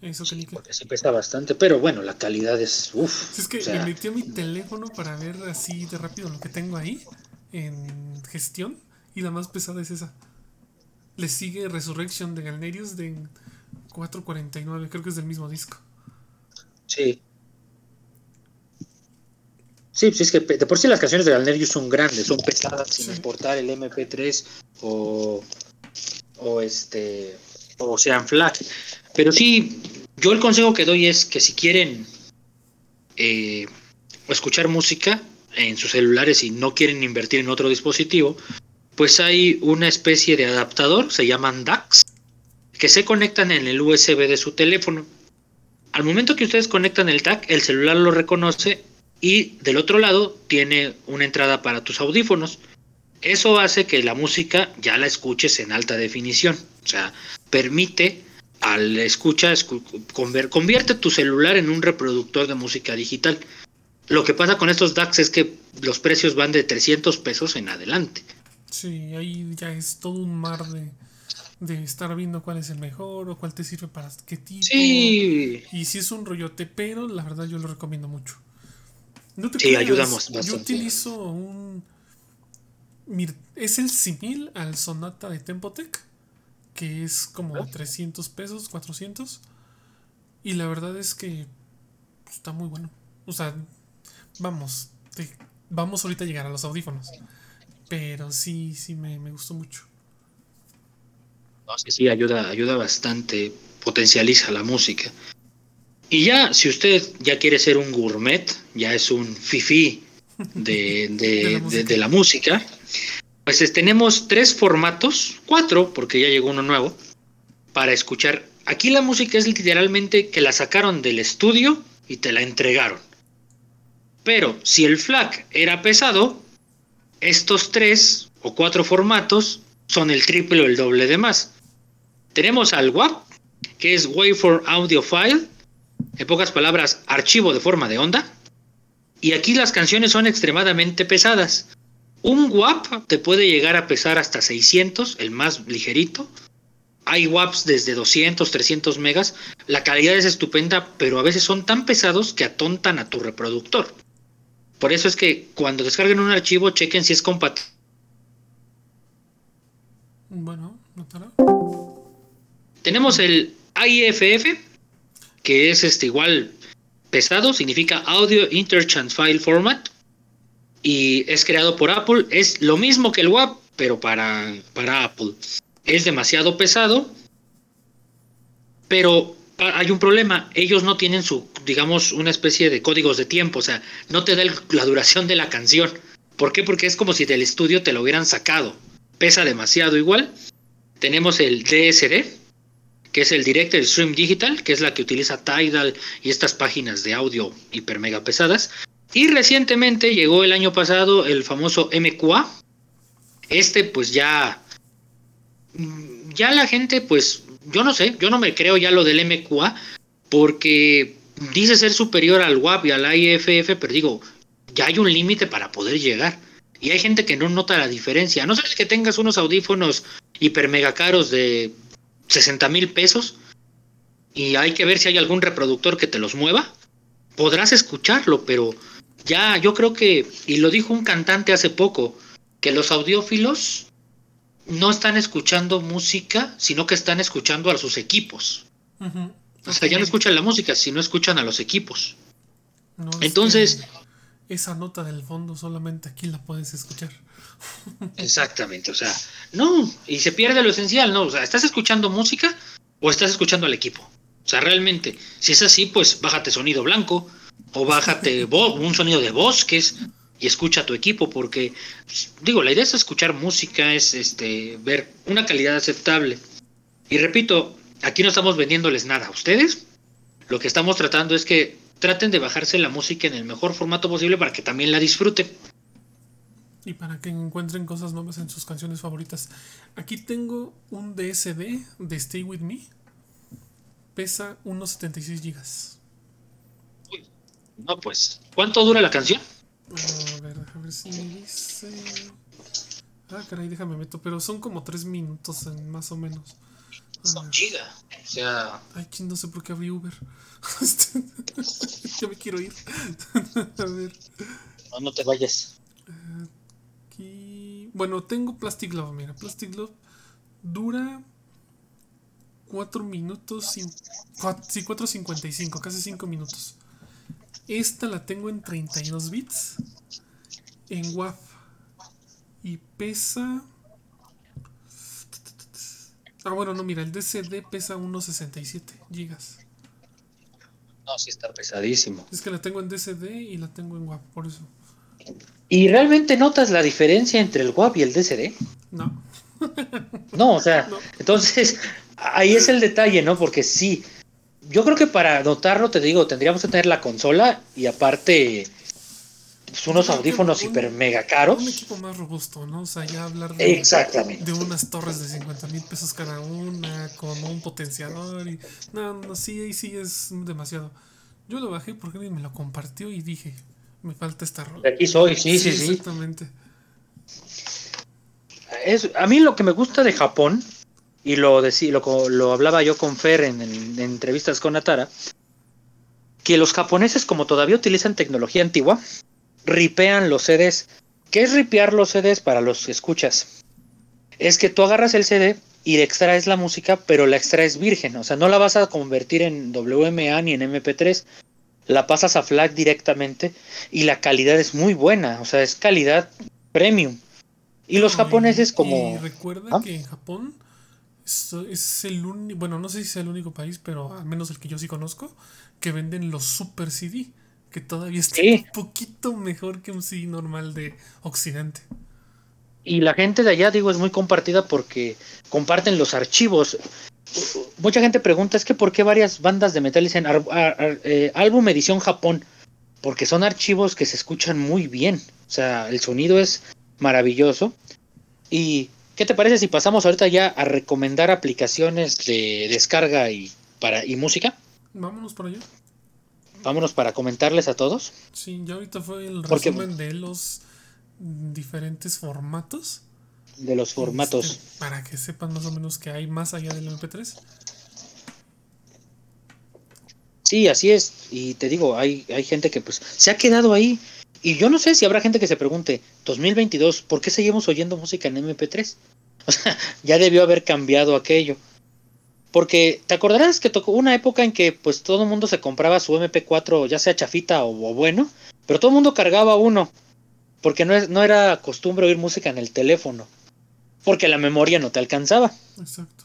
A: Eso que ni que.
B: Porque sí pesa bastante, pero bueno, la calidad es. Uff.
A: Si es que me metí a mi teléfono para ver así de rápido lo que tengo ahí en gestión y la más pesada es esa. Le sigue Resurrection de Galnerius de 449, creo que es del mismo disco.
B: Sí. Sí, pues es que de por sí las canciones de Galnerius son grandes, son pesadas, sin
A: Sí.
B: importar el MP3 o, o este o sean FLAC. Pero sí, yo el consejo que doy es que si quieren eh, escuchar música en sus celulares y no quieren invertir en otro dispositivo, pues hay una especie de adaptador, se llaman DACs, que se conectan en el USB de su teléfono. Al momento que ustedes conectan el DAC, el celular lo reconoce y del otro lado tiene una entrada para tus audífonos. Eso hace que la música ya la escuches en alta definición. O sea, permite al escucha escu- convierte tu celular en un reproductor de música digital. Lo que pasa con estos DACs es que los precios van de 300 pesos en adelante.
A: Sí, ahí ya es todo un mar de, de estar viendo cuál es el mejor o cuál te sirve para qué tipo.
B: Sí,
A: Y si es un rollote, pero la verdad yo lo recomiendo mucho. No te
B: Sí,
A: creas,
B: ayudamos
A: Yo
B: bastante.
A: utilizo un. mir- es el simil al Sonata de Tempotec, que es como
B: Ah.
A: 300 pesos, 400. Y la verdad es que pues, está muy bueno. O sea, vamos, te- vamos ahorita a llegar a los audífonos. Pero sí, sí me, me gustó mucho.
B: No, sí, sí, ayuda, ayuda bastante, potencializa la música. Y ya, si usted ya quiere ser un gourmet, ya es un fifi de, de-
A: De la
B: de- la música, pues es- tenemos tres formatos, cuatro, porque ya llegó uno nuevo, para escuchar. Aquí la música es literalmente que la sacaron del estudio y te la entregaron. Pero si el FLAC era pesado, estos tres o cuatro formatos son el triple o el doble de más. Tenemos al WAP, que es Waveform Audio File, en pocas palabras, archivo de forma de onda. Y aquí las canciones son extremadamente pesadas. Un WAP te puede llegar a pesar hasta 600, el más ligerito. Hay WAPs desde 200, 300 megas. La calidad es estupenda, pero a veces son tan pesados que atontan a tu reproductor. Por eso es que cuando descarguen un archivo, chequen si es compatible.
A: Bueno, notará.
B: Tenemos el IFF, que es este igual pesado, significa Audio Interchange File Format. Y es creado por Apple. Es lo mismo que el WAP, pero para, para Apple. Es demasiado pesado. Pero ha- hay un problema. Ellos no tienen su, digamos, una especie de códigos de tiempo. O sea, no te da la duración de la canción. ¿Por qué? Porque es como si del estudio te lo hubieran sacado. Pesa demasiado igual. Tenemos el DSD, que es el Directed Stream Digital, que es la que utiliza Tidal y estas páginas de audio hiper mega pesadas. Y recientemente llegó el año pasado el famoso MQA. Este pues ya ya la gente pues yo no sé, yo no me creo ya lo del MQA porque dice ser superior al WAP y al IFF, pero digo, ya hay un límite para poder llegar. Y hay gente que no nota la diferencia. No ser que tengas unos audífonos hiper mega caros de 60 mil pesos y hay que ver si hay algún reproductor que te los mueva, podrás escucharlo, pero ya yo creo que, y lo dijo un cantante hace poco, que los audiófilos no están escuchando música, sino que están escuchando a sus equipos. O sea, ya no escuchan la música, sino escuchan a los equipos.
A: No, es
B: Entonces-
A: esa nota del fondo solamente aquí la puedes escuchar.
B: Exactamente, o sea, no, y se pierde lo esencial, ¿no? O sea, ¿estás escuchando música o estás escuchando al equipo? O sea, realmente, si es así, pues bájate sonido blanco o bájate un sonido de bosques y escucha a tu equipo, porque, pues, digo, la idea es escuchar música, es este ver una calidad aceptable. Y repito, aquí no estamos vendiéndoles nada a ustedes, lo que estamos tratando es que traten de bajarse la música en el mejor formato posible para que también la disfruten.
A: Y para que encuentren cosas nuevas en sus canciones favoritas. Aquí tengo un DSD de Stay With Me. Pesa unos 76 gigas.
B: No, pues. ¿Cuánto dura la canción?
A: A ver, a ver si me dice. Ah, caray, déjame meto. Pero son como 3 minutos en, más o menos.
B: Son giga. O sea.
A: Ay, no sé por qué abrí Uber. ya me quiero ir. a ver.
B: No, no te vayas.
A: Aquí. Bueno, tengo Plastic Love. Mira, Plastic Love dura 4 minutos. Sí, 4.55, casi 5 minutos. Esta la tengo en 32 bits. En WAV. Y pesa. Ah, bueno, no, mira, el DCD pesa unos 67 gigas.
B: No, sí está pesadísimo.
A: Es que la tengo en DCD y la tengo en WAV, por eso.
B: ¿Y realmente notas la diferencia entre el WAV y el DCD?
A: No.
B: no, o sea, entonces ahí es el detalle, ¿no? Porque sí, yo creo que para notarlo, te digo, tendríamos que tener la consola y aparte pues, unos audífonos hiper mega caros.
A: Un equipo más robusto, ¿no? O sea, ya hablar de,
B: Exactamente.
A: de unas torres de 50 mil pesos cada una, con un potenciador y... No, no, sí, ahí sí es demasiado. Yo lo bajé porque alguien me lo compartió y dije, me falta esta rola.
B: Aquí soy, sí, sí, sí.
A: Exactamente.
B: Es, a mí lo que me gusta de Japón y lo, decí, lo, lo hablaba yo con Fer en, en, entrevistas con Atara, que los japoneses como todavía utilizan tecnología antigua, ripean los CDs. ¿Qué es ripear los CDs para los que escuchas? Es que tú agarras el CD y le extraes la música, pero la extraes virgen, o sea, no la vas a convertir en WMA ni en MP3, la pasas a FLAC directamente y la calidad es muy buena, o sea, es calidad premium. Y los japoneses como...
A: Y recuerda ¿Ah? que en Japón es el único, bueno, no sé si es el único país, pero al menos el que yo sí conozco, que venden los super CD, que todavía está
B: Sí.
A: un poquito mejor que un CD normal de Occidente.
B: Y la gente de allá, digo, es muy compartida porque comparten los archivos. Mucha gente pregunta, es que ¿por qué varias bandas de metal dicen ar- ar- ar- eh, álbum edición Japón? Porque son archivos que se escuchan muy bien. O sea, el sonido es maravilloso. ¿Y qué te parece si pasamos ahorita ya a recomendar aplicaciones de descarga y, para, y música?
A: Vámonos por allá.
B: Vámonos para comentarles a todos.
A: Sí, ya ahorita fue el
B: Porque-
A: resumen de los diferentes formatos.
B: De los formatos.
A: Este, para que sepan más o menos que hay más allá del MP3.
B: Sí, así es. Y te digo, hay, hay gente que pues se ha quedado ahí. Y yo no sé si habrá gente que se pregunte, 2022, ¿por qué seguimos oyendo música en MP3? O sea, ya debió haber cambiado aquello. Porque te acordarás que tocó una época en que pues todo el mundo se compraba su MP4, ya sea chafita o, o bueno, pero todo el mundo cargaba uno. Porque no, es, no era costumbre oír música en el teléfono. Porque la memoria no te alcanzaba.
A: Exacto.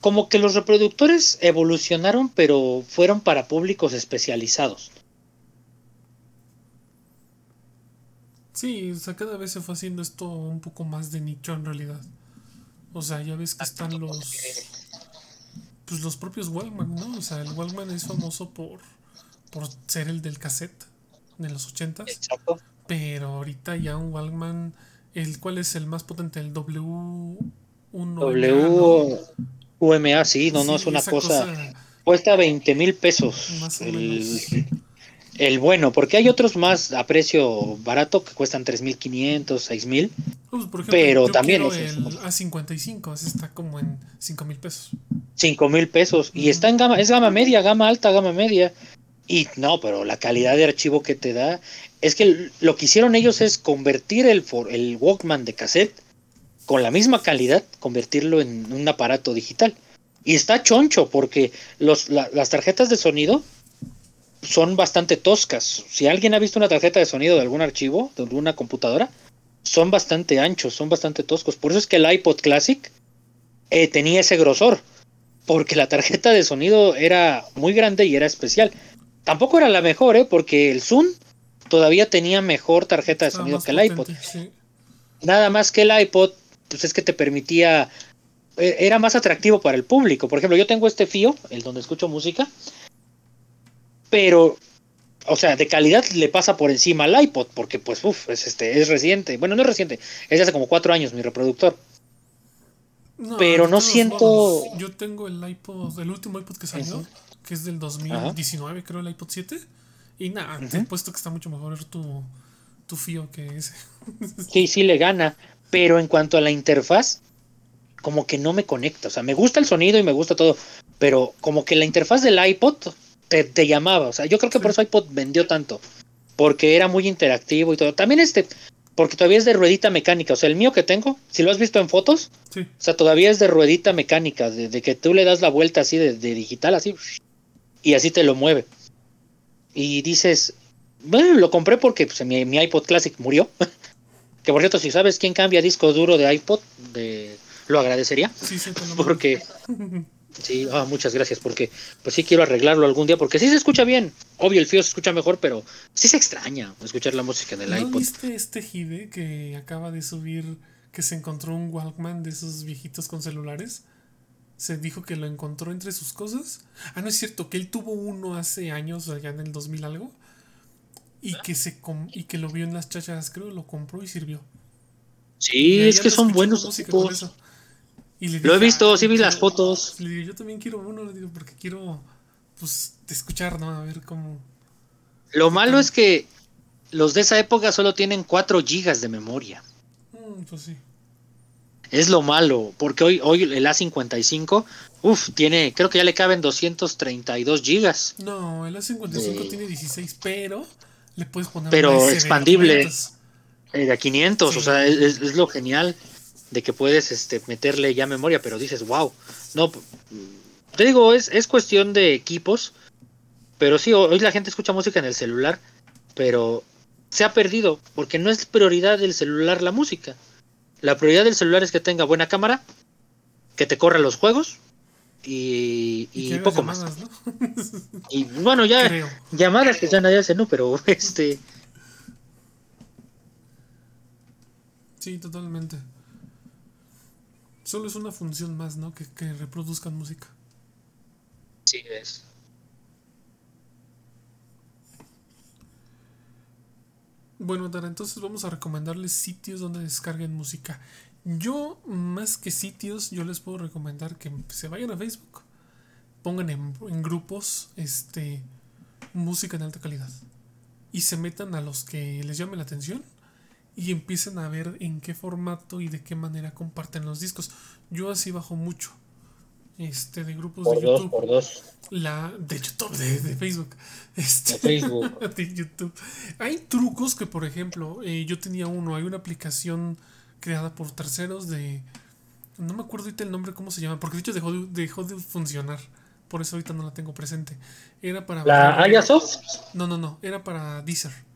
B: Como que los reproductores evolucionaron, pero fueron para públicos especializados.
A: Sí, o sea, cada vez se fue haciendo esto un poco más de nicho en realidad. O sea, ya ves que están los. Pues los propios Walkman, ¿no? O sea, el Walkman es famoso por, por ser el del cassette de los ochentas.
B: Exacto.
A: Pero ahorita ya un Walkman, el cual es el más potente, el W1.
B: W UMA, sí, no, no es una cosa, Cuesta 20 mil pesos.
A: Más o
B: el,
A: menos.
B: El bueno, porque hay otros más a precio barato que cuestan 3.500, 6.000.
A: Pues, por ejemplo,
B: Pero
A: yo
B: también es-
A: el A55, ese está como en 5 mil pesos.
B: 5 mil pesos. Y está en gama, es gama media, gama alta, gama media. Y no, pero la calidad de archivo que te da. Es que lo que hicieron ellos es convertir el, for- el Walkman de cassette con la misma calidad, convertirlo en un aparato digital. Y está choncho porque los, la- las tarjetas de sonido son bastante toscas. Si alguien ha visto una tarjeta de sonido de algún archivo, de alguna computadora, son bastante anchos, son bastante toscos. Por eso es que el iPod Classic eh, tenía ese grosor porque la tarjeta de sonido era muy grande y era especial. Tampoco era la mejor, ¿eh? porque el Zoom todavía tenía mejor tarjeta de sonido que el iPod.
A: potente, sí.
B: Nada más que el iPod, pues es que te permitía, eh, era más atractivo para el público. Por ejemplo, yo tengo este fío, el donde escucho música, pero, o sea, de calidad le pasa por encima al iPod, porque pues, uff, es, este, es reciente. Bueno, no es reciente, es de hace como cuatro años mi reproductor. pero no siento...
A: yo tengo el iPod, el último iPod que salió, que es del 2019, creo, el iPod 7. Y nada, te he puesto que está mucho mejor tu, tu fío que ese.
B: sí, sí le gana. Pero en cuanto a la interfaz, como que no me conecta. O sea, me gusta el sonido y me gusta todo. Pero como que la interfaz del iPod te, llamaba. O sea, yo creo que por eso iPod vendió tanto. Porque era muy interactivo y todo. También este, porque todavía es de ruedita mecánica. O sea, el mío que tengo, si lo has visto en fotos, o sea, todavía es de ruedita mecánica. De, que tú le das la vuelta así de, de digital, así. Y así te lo mueve y dices, bueno, lo compré porque pues, mi, iPod Classic murió. que por cierto, si sabes quién cambia disco duro de iPod, de, lo agradecería. Sí, sí, porque... Sí, ah, muchas gracias, porque pues sí quiero arreglarlo algún día, porque sí se escucha bien. Obvio, el fío se escucha mejor, pero sí se extraña escuchar la música del ¿No iPod.
A: ¿Viste este Hide que acaba de subir, que se encontró un Walkman de esos viejitos con celulares? se dijo que lo encontró entre sus cosas. Ah, no es cierto, que él tuvo uno hace años, allá en el 2000 algo, y que, se y que lo vio en las chachas, creo, lo compró y sirvió.
B: Sí, es que son buenos lo he visto, sí vi las fotos.
A: Le digo, yo también quiero uno, le digo, porque quiero, pues, escuchar, ¿no? A ver cómo...
B: Lo malo es que los de esa época solo tienen 4 gigas de memoria.
A: Mm, pues sí
B: es lo malo, porque hoy, hoy el A55, uff, tiene, creo que ya le caben 232 gigas.
A: No, el A55 tiene 16, pero le puedes poner
B: pero expandible de, eh, a 500, o sea, es, lo genial de que puedes este, meterle ya memoria, pero dices, wow, no, te digo, es, es cuestión de equipos, pero sí, hoy la gente escucha música en el celular, pero se ha perdido, porque no es prioridad del celular la música. La prioridad del celular es que tenga buena cámara, que te corra los juegos y, poco más. y bueno, ya llamadas que ya nadie hace, ¿no? Pero este...
A: Sí, totalmente. Solo es una función más, ¿no? Que, que reproduzcan música.
B: Sí, es.
A: Bueno, Tara, entonces vamos a recomendarles sitios donde descarguen música. Yo, más que sitios, yo les puedo recomendar que se vayan a Facebook, pongan en, grupos este, música en alta calidad y se metan a los que les llame la atención y empiecen a ver en qué formato y de qué manera comparten los discos. Yo así bajo mucho este, de grupos
B: de
A: YouTube.
B: Por dos.
A: La, de YouTube, de, Facebook. Este,
B: de Facebook.
A: de YouTube. Hay trucos que, por ejemplo, eh, yo tenía uno. Hay una aplicación creada por terceros de. No me acuerdo ahorita el nombre, cómo se llama, porque de hecho dejó de, dejó de funcionar. Por eso ahorita no la tengo presente. Era para.
B: ¿La Ayasoft?
A: No, no, no. Era para Deezer.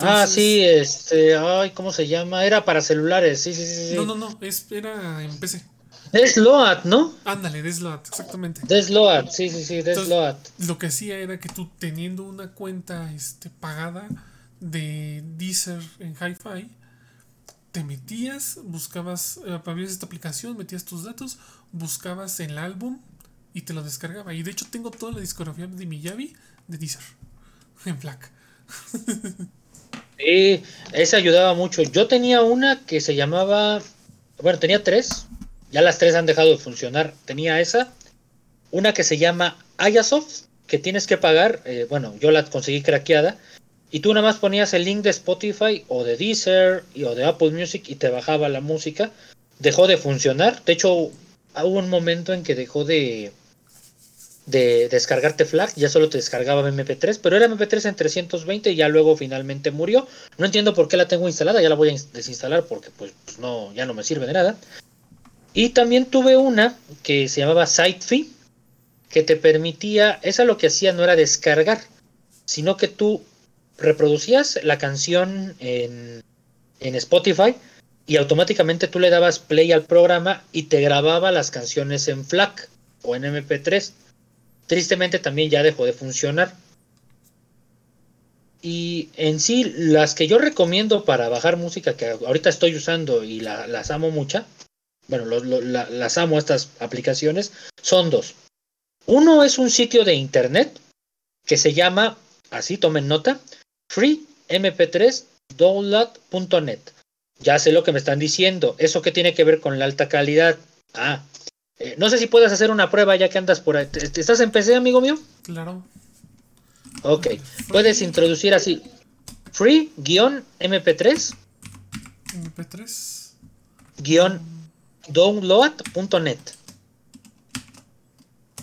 B: Ah, sí, este. Ay, ¿cómo se llama? Era para celulares, sí, sí, sí.
A: No, no, no. Es, era en PC.
B: Desload, ¿no?
A: Ándale, Desload, exactamente.
B: Desload, sí, sí, sí, Desload.
A: Lo que hacía era que tú teniendo una cuenta este, pagada de Deezer en Hi-Fi, te metías, buscabas, abrías esta aplicación, metías tus datos, buscabas el álbum y te lo descargaba. Y de hecho tengo toda la discografía de Miyavi de Deezer en FLAC.
B: Sí, esa ayudaba mucho. Yo tenía una que se llamaba, bueno, tenía tres, ya las tres han dejado de funcionar. Tenía esa, una que se llama Ayasoft, que tienes que pagar. Eh, bueno, yo la conseguí craqueada. Y tú nada más ponías el link de Spotify o de Deezer y, o de Apple Music y te bajaba la música. Dejó de funcionar. De hecho, hubo un momento en que dejó de, de descargarte FLAC, ya solo te descargaba MP3, pero era MP3 en 320 y ya luego finalmente murió. No entiendo por qué la tengo instalada, ya la voy a desinstalar porque pues no, ya no me sirve de nada. Y también tuve una que se llamaba SiteFi, que te permitía, esa lo que hacía no era descargar, sino que tú reproducías la canción en, en Spotify y automáticamente tú le dabas play al programa y te grababa las canciones en FLAC o en MP3. Tristemente también ya dejó de funcionar. Y en sí, las que yo recomiendo para bajar música que ahorita estoy usando y las amo mucha, bueno, las amo estas aplicaciones, son dos. Uno es un sitio de internet que se llama, así tomen nota, freemp3download.net. Ya sé lo que me están diciendo. ¿Eso qué tiene que ver con la alta calidad? Ah, eh, no sé si puedes hacer una prueba ya que andas por ahí. ¿Estás en PC, amigo mío?
A: Claro.
B: Ok. Puedes introducir así. Free-mp3.
A: MP3.
B: Guión download.net.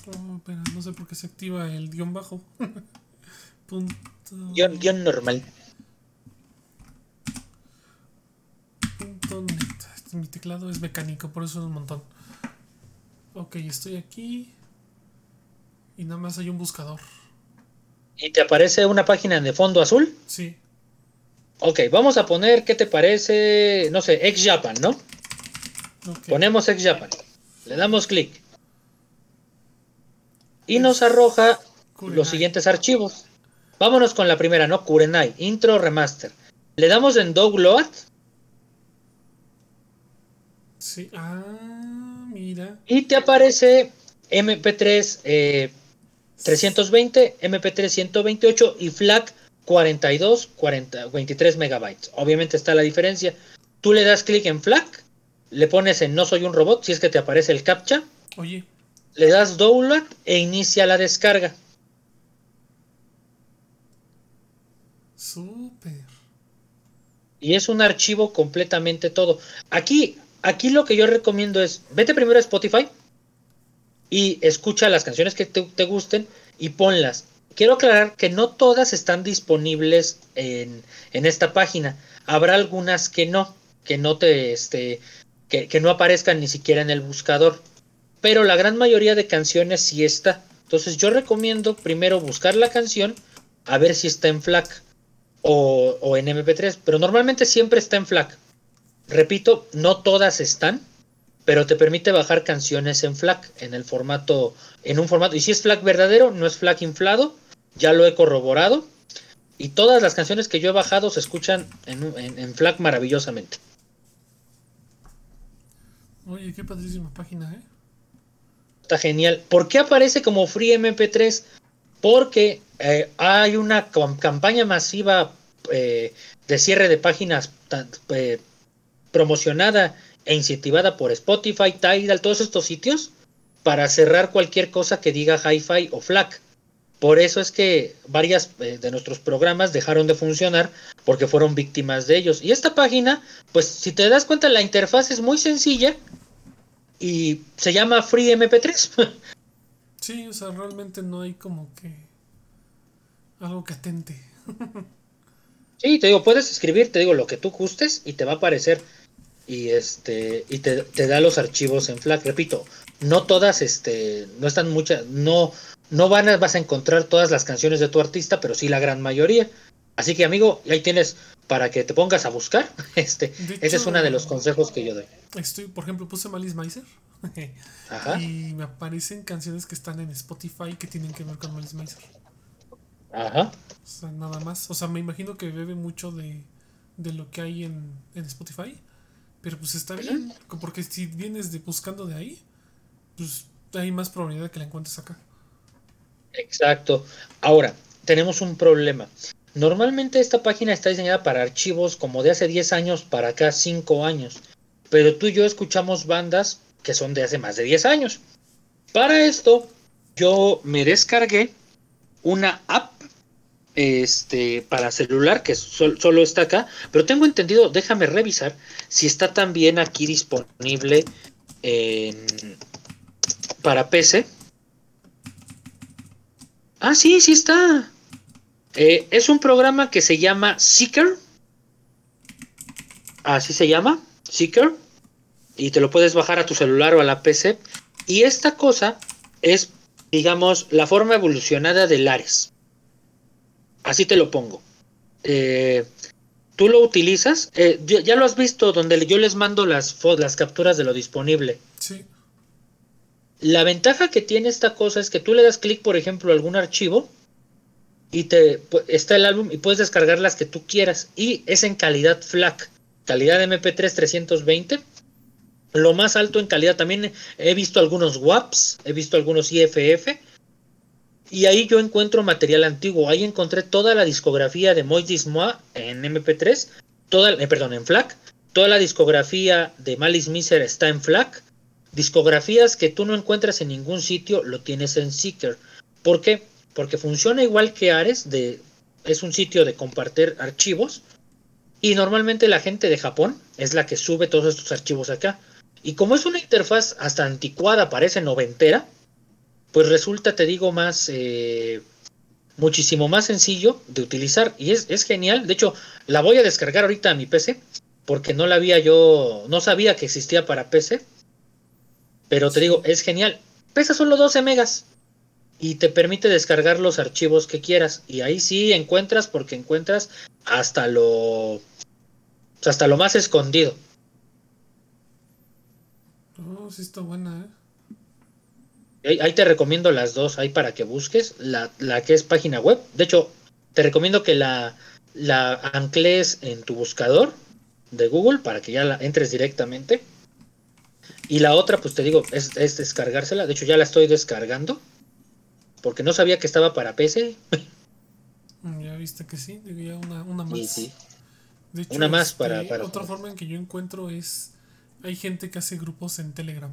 A: Oh, no sé por qué se activa el guion bajo. Punto.
B: Guión, guion normal.
A: Punto net. Mi teclado es mecánico, por eso es un montón. Ok, estoy aquí. Y nada más hay un buscador.
B: ¿Y te aparece una página de fondo azul?
A: Sí.
B: Ok, vamos a poner, ¿qué te parece? No sé, ex Japan, ¿no? Ponemos ex Japan. Le damos clic. Y nos arroja
A: Kurenai.
B: los siguientes archivos. Vámonos con la primera, ¿no? Kurenai, intro remaster. Le damos en download
A: Sí. Ah, mira.
B: y te aparece MP3 eh, 320, MP3 128 y FLAC 42, 40, 23 megabytes. Obviamente está la diferencia. Tú le das clic en FLAC, le pones en no soy un robot, si es que te aparece el captcha,
A: Oye,
B: le das download e inicia la descarga.
A: súper.
B: Y es un archivo completamente todo. Aquí, aquí lo que yo recomiendo es, vete primero a Spotify y escucha las canciones que te, te gusten y ponlas. Quiero aclarar que no todas están disponibles en, en esta página. Habrá algunas que no, que no te, este, que, que no aparezcan ni siquiera en el buscador. Pero la gran mayoría de canciones sí está. Entonces yo recomiendo primero buscar la canción a ver si está en FLAC o en MP3, pero normalmente siempre está en FLAC. Repito, no todas están, pero te permite bajar canciones en FLAC, en el formato, en un formato, y si es FLAC verdadero, no es FLAC inflado, ya lo he corroborado, y todas las canciones que yo he bajado se escuchan en, en- en FLAC maravillosamente.
A: Oye, qué padrísima página, ¿eh?
B: Está genial. ¿Por qué aparece como Free MP3? Porque eh, hay una cam- campaña masiva eh, de cierre de páginas eh, promocionada e incentivada por Spotify, Tidal, todos estos sitios para cerrar cualquier cosa que diga Hi-Fi o FLAC. Por eso es que varias eh, de nuestros programas dejaron de funcionar porque fueron víctimas de ellos. Y esta página, pues si te das cuenta, la interfaz es muy sencilla y se llama Free MP3.
A: Sí, o sea, realmente no hay como que algo que atente.
B: Sí, te digo, puedes escribir, te digo, lo que tú gustes y te va a aparecer. Y este, y te, te da los archivos en FLAC. Repito, no todas, este, no están muchas, no, no van a, vas a encontrar todas las canciones de tu artista, pero sí la gran mayoría. Así que amigo, ahí tienes para que te pongas a buscar. Este, ese es uno de los consejos que yo doy.
A: Estoy, por ejemplo, puse Malice Miser.
B: Ajá.
A: Y me aparecen canciones que están en Spotify que tienen que ver con Malice Miser.
B: Ajá.
A: O sea, nada más. O sea, me imagino que bebe mucho de, de lo que hay en, en Spotify. Pero pues está bien. Porque si vienes de buscando de ahí, pues hay más probabilidad de que la encuentres acá.
B: Exacto. Ahora, tenemos un problema. Normalmente esta página está diseñada para archivos como de hace 10 años para acá 5 años. Pero tú y yo escuchamos bandas que son de hace más de 10 años. Para esto, yo me descargué una app este, para celular que sol- solo está acá. Pero tengo entendido, déjame revisar si está también aquí disponible en- para PC. Ah, sí, sí está. Eh, es un programa que se llama Seeker. Así se llama, Seeker. Y te lo puedes bajar a tu celular o a la PC. Y esta cosa es, digamos, la forma evolucionada del Ares. Así te lo pongo. Eh, Tú lo utilizas, eh, ya lo has visto donde yo les mando las, las capturas de lo disponible.
A: Sí.
B: La ventaja que tiene esta cosa es que tú le das clic, por ejemplo, a algún archivo y te está el álbum y puedes descargar las que tú quieras y es en calidad FLAC, calidad MP3 320. Lo más alto en calidad también he visto algunos WAPs, he visto algunos IFF y ahí yo encuentro material antiguo. Ahí encontré toda la discografía de Moa en MP3, toda, eh, perdón, en FLAC. Toda la discografía de Malice Miser está en FLAC. Discografías que tú no encuentras en ningún sitio, lo tienes en Seeker. ¿Por qué? Porque funciona igual que Ares, de, es un sitio de compartir archivos. Y normalmente la gente de Japón es la que sube todos estos archivos acá. Y como es una interfaz hasta anticuada, parece noventera, pues resulta, te digo, más, eh, muchísimo más sencillo de utilizar y es, es, genial. De hecho, la voy a descargar ahorita a mi PC porque no la había yo, no sabía que existía para PC. Pero te digo, es genial. Pesa solo 12 megas y te permite descargar los archivos que quieras. Y ahí sí encuentras, porque encuentras hasta lo, hasta lo más escondido.
A: Oh, sí está buena, ¿eh?
B: Ahí, te recomiendo las dos, ahí para que busques la, la, que es página web. De hecho, te recomiendo que la, la ancles en tu buscador de Google para que ya la entres directamente. Y la otra, pues te digo, es, es descargársela. De hecho, ya la estoy descargando. Porque no sabía que estaba para PC.
A: Ya viste que sí, digo ya una, una más. Sí, sí.
B: De hecho, una más para,
A: este, para, Otra forma en que yo encuentro es. Hay gente que hace grupos en Telegram.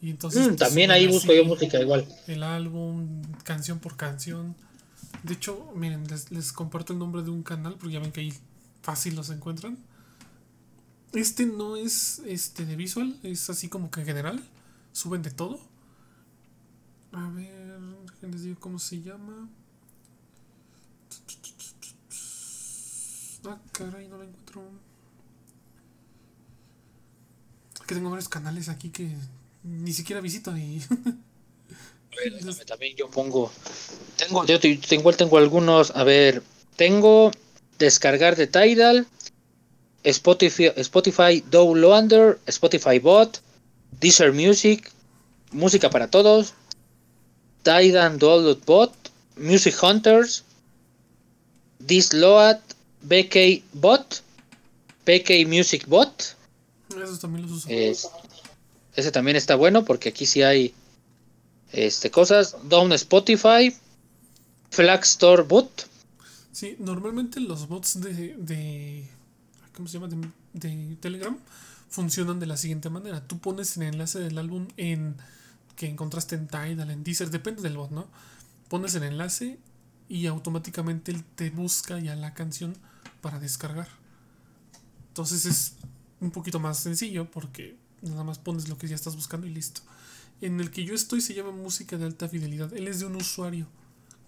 B: Y entonces, mm, pues, también ahí busco yo música igual.
A: El álbum, canción por canción. De hecho, miren, les, comparto el nombre de un canal porque ya ven que ahí fácil los encuentran. Este no es este de visual, es así como que en general. Suben de todo. A ver, les digo cómo se llama. Ah, caray, no lo encuentro. Que tengo varios canales aquí que ni siquiera visito y.
B: también yo pongo. Tengo, yo tengo, tengo algunos. A ver, tengo descargar de Tidal, Spotify, Spotify Downloader, Spotify Bot, Deezer Music, Música para Todos, Tidal Download Bot, Music Hunters, Disload, BK Bot, BK Music Bot.
A: Esos también los uso.
B: Ese también está bueno porque aquí sí hay este, cosas. Down Spotify, Flag Store Bot.
A: Sí, normalmente los bots de, de ¿cómo se llama? De, Telegram funcionan de la siguiente manera. Tú pones el enlace del álbum en que encontraste en Tidal, en Deezer, depende del bot, ¿no? Pones el enlace y automáticamente él te busca ya la canción para descargar. Entonces es un poquito más sencillo porque Nada más pones lo que ya estás buscando y listo. En el que yo estoy se llama música de alta fidelidad. Él es de un usuario,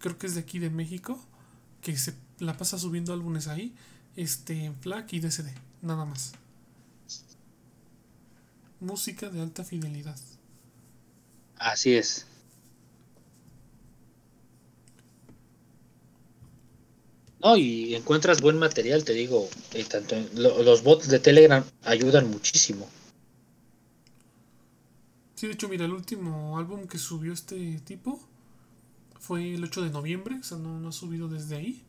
A: creo que es de aquí de México, que se la pasa subiendo álbumes ahí, este, en FLAC y DCD, nada más. Música de alta fidelidad.
B: Así es. No, y encuentras buen material, te digo. Eh, tanto los bots de Telegram ayudan muchísimo.
A: Sí, de hecho, mira, el último álbum que subió este tipo fue el 8 de noviembre, o sea, no, ha subido desde ahí.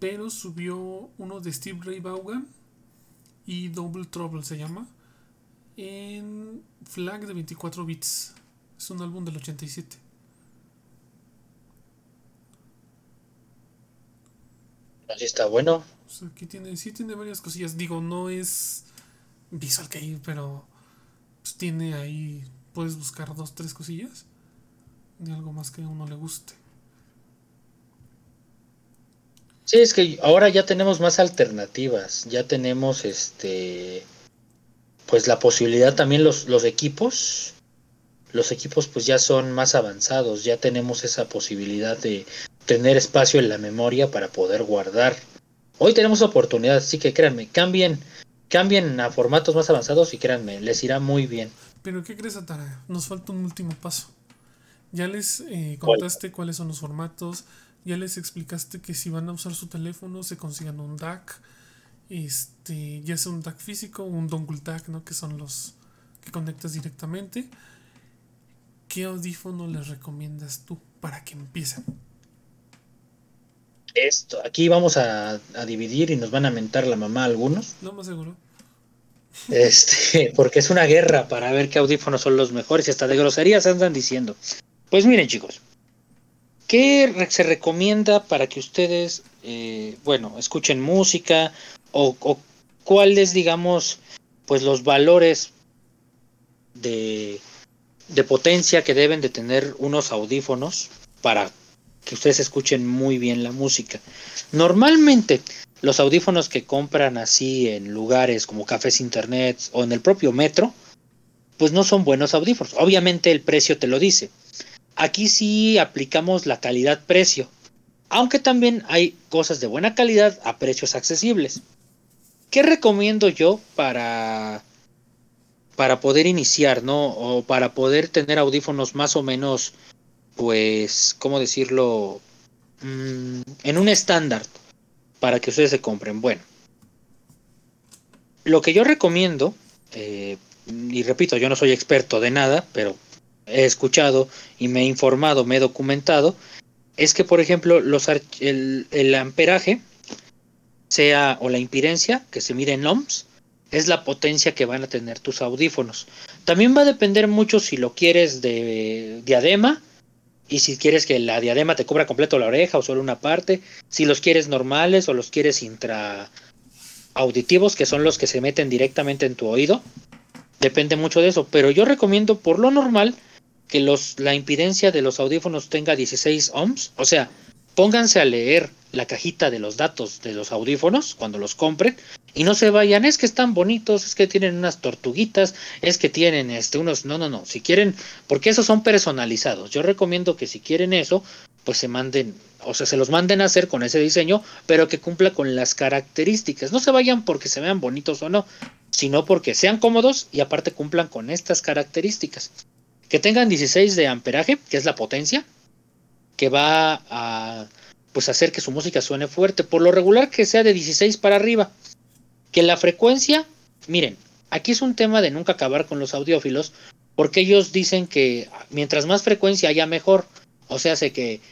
A: Pero subió uno de Steve Ray Vaughan y Double Trouble se llama. En Flag de 24 bits. Es un álbum del 87.
B: Así está bueno.
A: O sea, aquí tiene, sí tiene varias cosillas. Digo, no es Visual Kei, pero pues tiene ahí puedes buscar dos, tres cosillas de algo más que a uno le guste.
B: Sí, es que ahora ya tenemos más alternativas, ya tenemos este pues la posibilidad también los, los equipos, los equipos pues ya son más avanzados, ya tenemos esa posibilidad de tener espacio en la memoria para poder guardar. Hoy tenemos oportunidad, así que créanme, cambien, cambien a formatos más avanzados y créanme, les irá muy bien.
A: Pero ¿qué crees, Atara? Nos falta un último paso. Ya les eh, contaste cuáles son los formatos, ya les explicaste que si van a usar su teléfono se consigan un DAC, este, ya sea un DAC físico o un dongle DAC, ¿no? Que son los que conectas directamente. ¿Qué audífono les recomiendas tú para que empiecen?
B: Esto, aquí vamos a, a dividir y nos van a mentar la mamá algunos.
A: No, más seguro.
B: Este, porque es una guerra para ver qué audífonos son los mejores y hasta de groserías andan diciendo. Pues miren chicos, ¿qué se recomienda para que ustedes, eh, bueno, escuchen música o, o cuáles, digamos, pues los valores de, de potencia que deben de tener unos audífonos para que ustedes escuchen muy bien la música. Normalmente los audífonos que compran así en lugares como cafés internet o en el propio metro, pues no son buenos audífonos. Obviamente el precio te lo dice. Aquí sí aplicamos la calidad-precio, aunque también hay cosas de buena calidad a precios accesibles. ¿Qué recomiendo yo para para poder iniciar, ¿no? O para poder tener audífonos más o menos, pues, ¿cómo decirlo? Mm, en un estándar para que ustedes se compren. Bueno, lo que yo recomiendo, eh, y repito, yo no soy experto de nada, pero he escuchado y me he informado, me he documentado, es que, por ejemplo, los el, el amperaje sea o la impidencia, que se mide en ohms, es la potencia que van a tener tus audífonos. También va a depender mucho si lo quieres de diadema y si quieres que la diadema te cubra completo la oreja o solo una parte, si los quieres normales o los quieres intra auditivos, que son los que se meten directamente en tu oído. Depende mucho de eso, pero yo recomiendo por lo normal que los, la impidencia de los audífonos tenga 16 ohms, o sea, pónganse a leer la cajita de los datos de los audífonos cuando los compren y no se vayan, es que están bonitos, es que tienen unas tortuguitas, es que tienen este unos, no, no, no, si quieren, porque esos son personalizados. Yo recomiendo que si quieren eso, pues se manden, o sea, se los manden a hacer con ese diseño, pero que cumpla con las características. No se vayan porque se vean bonitos o no, sino porque sean cómodos y aparte cumplan con estas características. Que tengan 16 de amperaje, que es la potencia, que va a pues hacer que su música suene fuerte. Por lo regular que sea de 16 para arriba. Que la frecuencia, miren, aquí es un tema de nunca acabar con los audiófilos, porque ellos dicen que mientras más frecuencia haya mejor. O sea, sé que,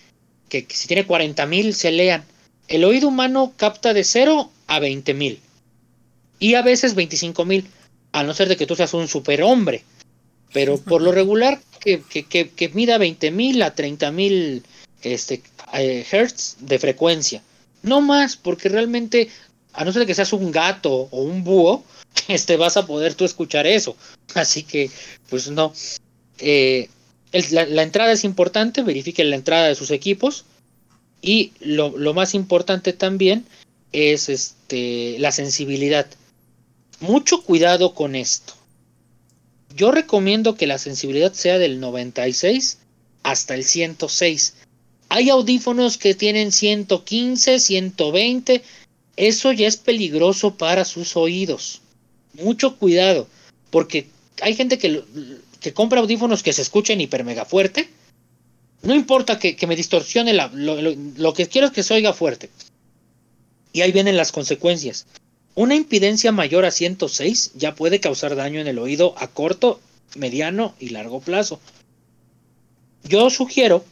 B: que, si tiene 40.000 se lean. El oído humano capta de 0 a 20.000. Y a veces 25.000. A no ser de que tú seas un superhombre. Pero por lo regular que, que, que, que mida 20.000 a 30.000 este, eh, hertz de frecuencia. No más, porque realmente, a no ser que seas un gato o un búho, este, vas a poder tú escuchar eso. Así que, pues no. Eh, la, entrada es importante, verifiquen la entrada de sus equipos. Y lo, lo más importante también es este, la sensibilidad. Mucho cuidado con esto. Yo recomiendo que la sensibilidad sea del 96 hasta el 106. Hay audífonos que tienen 115, 120. Eso ya es peligroso para sus oídos. Mucho cuidado, porque hay gente que, que compra audífonos que se escuchen hiper mega fuerte. No importa que, me distorsione, la, lo, lo que quiero es que se oiga fuerte. Y ahí vienen las consecuencias. Una impidencia mayor a 106 ya puede causar daño en el oído a corto, mediano y largo plazo. Yo sugiero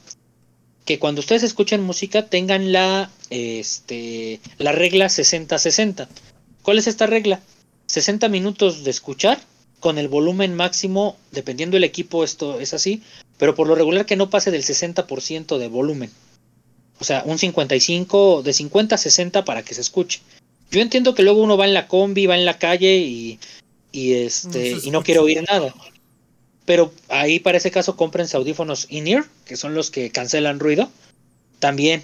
B: que cuando ustedes escuchen música tengan la, este, la regla 60-60. ¿Cuál es esta regla? 60 minutos de escuchar con el volumen máximo, dependiendo del equipo esto es así, pero por lo regular que no pase del 60% de volumen. O sea, un 55, de 50 a 60 para que se escuche. Yo entiendo que luego uno va en la combi, va en la calle y, y este, no y no quiere oír nada. Pero ahí para ese caso cómprense audífonos in-ear, que son los que cancelan ruido. También,